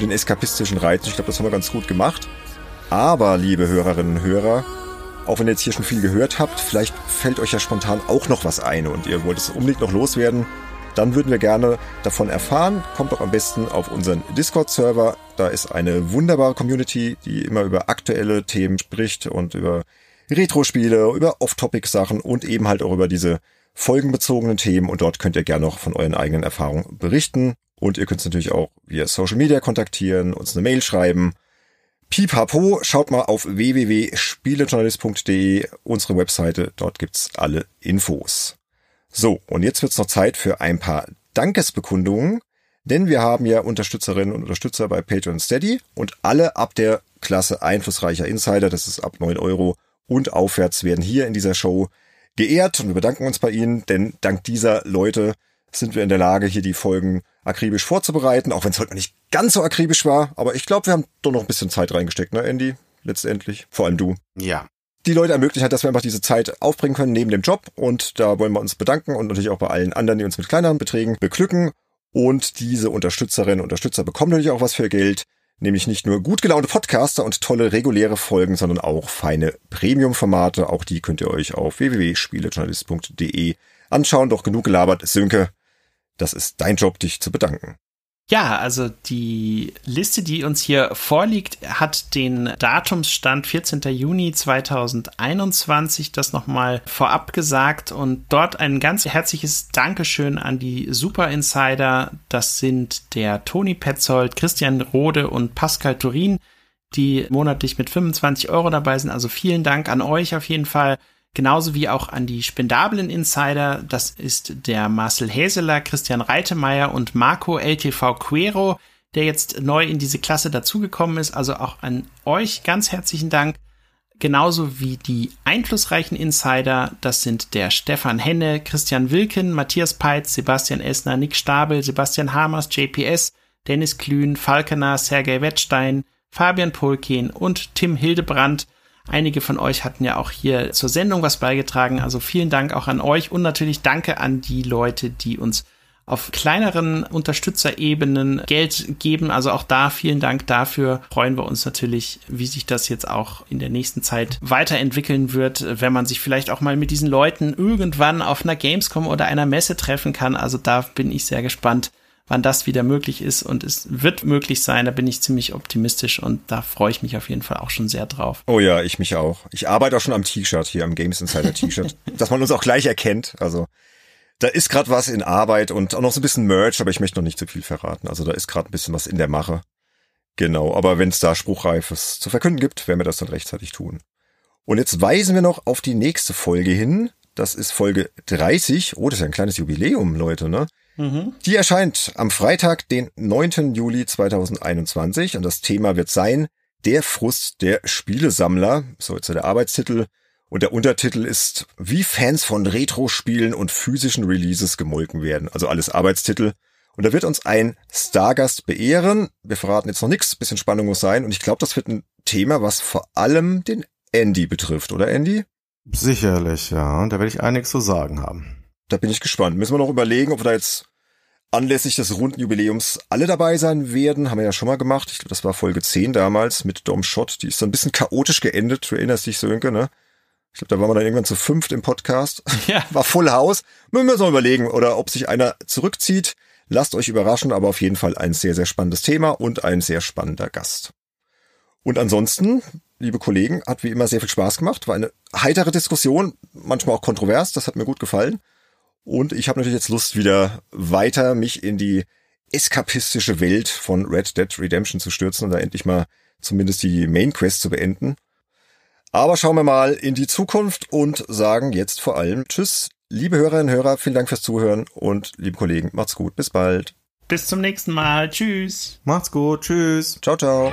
den eskapistischen Reiz. Ich glaube, das haben wir ganz gut gemacht. Aber, liebe Hörerinnen und Hörer, auch wenn ihr jetzt hier schon viel gehört habt, vielleicht fällt euch ja spontan auch noch was ein und ihr wollt es unbedingt noch loswerden dann würden wir gerne davon erfahren. Kommt doch am besten auf unseren Discord-Server. Da ist eine wunderbare Community, die immer über aktuelle Themen spricht und über Retro-Spiele, über Off-Topic-Sachen und eben halt auch über diese folgenbezogenen Themen. Und dort könnt ihr gerne noch von euren eigenen Erfahrungen berichten. Und ihr könnt natürlich auch via Social Media kontaktieren, uns eine Mail schreiben. Pipapo, schaut mal auf www.spielejournalist.de, unsere Webseite, dort gibt's alle Infos. So, und jetzt wird's noch Zeit für ein paar Dankesbekundungen, denn wir haben ja Unterstützerinnen und Unterstützer bei Patreon Steady und alle ab der Klasse einflussreicher Insider, das ist ab neun Euro und aufwärts, werden hier in dieser Show geehrt und wir bedanken uns bei Ihnen, denn dank dieser Leute sind wir in der Lage, hier die Folgen akribisch vorzubereiten, auch wenn es heute nicht ganz so akribisch war, aber ich glaube, wir haben doch noch ein bisschen Zeit reingesteckt, ne, Andy? Letztendlich. Vor allem du. Ja, die Leute ermöglichen hat, dass wir einfach diese Zeit aufbringen können neben dem Job. Und da wollen wir uns bedanken und natürlich auch bei allen anderen, die uns mit kleineren Beträgen beglücken. Und diese Unterstützerinnen und Unterstützer bekommen natürlich auch was für Geld. Nämlich nicht nur gut gelaunte Podcaster und tolle reguläre Folgen, sondern auch feine Premium-Formate. Auch die könnt ihr euch auf www.spielejournalist.de anschauen. Doch genug gelabert. Sönke, das ist dein Job, dich zu bedanken. Ja, also die Liste, die uns hier vorliegt, hat den Datumsstand 14. Juni 2021, das nochmal vorab gesagt und dort ein ganz herzliches Dankeschön an die Super Insider. Das sind der Toni Petzold, Christian Rode und Pascal Turin, die monatlich mit 25 Euro dabei sind. Also vielen Dank an euch auf jeden Fall genauso wie auch an die spendablen Insider. Das ist der Marcel Häseler, Christian Reitemeyer und Marco LTV Quero, der jetzt neu in diese Klasse dazugekommen ist. Also auch an euch ganz herzlichen Dank. Genauso wie die einflussreichen Insider, das sind der Stefan Henne, Christian Wilken, Matthias Peitz, Sebastian Essner, Nick Stabel, Sebastian Hamers, JPS, Dennis Klün, Falkener, Sergei Wettstein, Fabian Polken und Tim Hildebrand. Einige von euch hatten ja auch hier zur Sendung was beigetragen. Also vielen Dank auch an euch und natürlich danke an die Leute, die uns auf kleineren Unterstützerebenen Geld geben. Also auch da vielen Dank dafür. Freuen wir uns natürlich, wie sich das jetzt auch in der nächsten Zeit weiterentwickeln wird, wenn man sich vielleicht auch mal mit diesen Leuten irgendwann auf einer Gamescom oder einer Messe treffen kann. Also da bin ich sehr gespannt, wann das wieder möglich ist und es wird möglich sein. Da bin ich ziemlich optimistisch und da freue ich mich auf jeden Fall auch schon sehr drauf. Oh ja, ich mich auch. Ich arbeite auch schon am T-Shirt hier, am Games Insider T-Shirt, dass man uns auch gleich erkennt. Also da ist gerade was in Arbeit und auch noch so ein bisschen Merch, aber ich möchte noch nicht zu viel verraten. Also da ist gerade ein bisschen was in der Mache. Genau, aber wenn es da Spruchreifes zu verkünden gibt, werden wir das dann rechtzeitig tun. Und jetzt weisen wir noch auf die nächste Folge hin. Das ist Folge 30. Oh, das ist ja ein kleines Jubiläum, Leute, ne? Mhm. Die erscheint am Freitag, den 9. Juli 2021 und das Thema wird sein Der Frust der Spielesammler. So jetzt der Arbeitstitel. Und der Untertitel ist, wie Fans von Retro-Spielen und physischen Releases gemolken werden. Also alles Arbeitstitel. Und da wird uns ein Stargast beehren. Wir verraten jetzt noch nichts, bisschen Spannung muss sein. Und ich glaube, das wird ein Thema, was vor allem den Andy betrifft, oder Andy? Sicherlich, ja. Da werde ich einiges zu sagen haben. Da bin ich gespannt. Müssen wir noch überlegen, ob wir da jetzt anlässlich des runden Jubiläums alle dabei sein werden. Haben wir ja schon mal gemacht. Ich glaube, das war Folge 10 damals mit Dom Schott. Die ist so ein bisschen chaotisch geendet. Du erinnerst dich, Sönke, ne? Ich glaube, da waren wir dann irgendwann zu fünft im Podcast. Ja. War Full House. Müssen wir uns mal überlegen, oder ob sich einer zurückzieht. Lasst euch überraschen, aber auf jeden Fall ein sehr, sehr spannendes Thema und ein sehr spannender Gast. Und ansonsten, liebe Kollegen, hat wie immer sehr viel Spaß gemacht. War eine heitere Diskussion, manchmal auch kontrovers, das hat mir gut gefallen. Und ich habe natürlich jetzt Lust, wieder weiter mich in die eskapistische Welt von Red Dead Redemption zu stürzen und da endlich mal zumindest die Main Quest zu beenden. Aber schauen wir mal in die Zukunft und sagen jetzt vor allem Tschüss, liebe Hörerinnen und Hörer, vielen Dank fürs Zuhören und liebe Kollegen, macht's gut, bis bald. Bis zum nächsten Mal, tschüss. Macht's gut, tschüss. Ciao, ciao.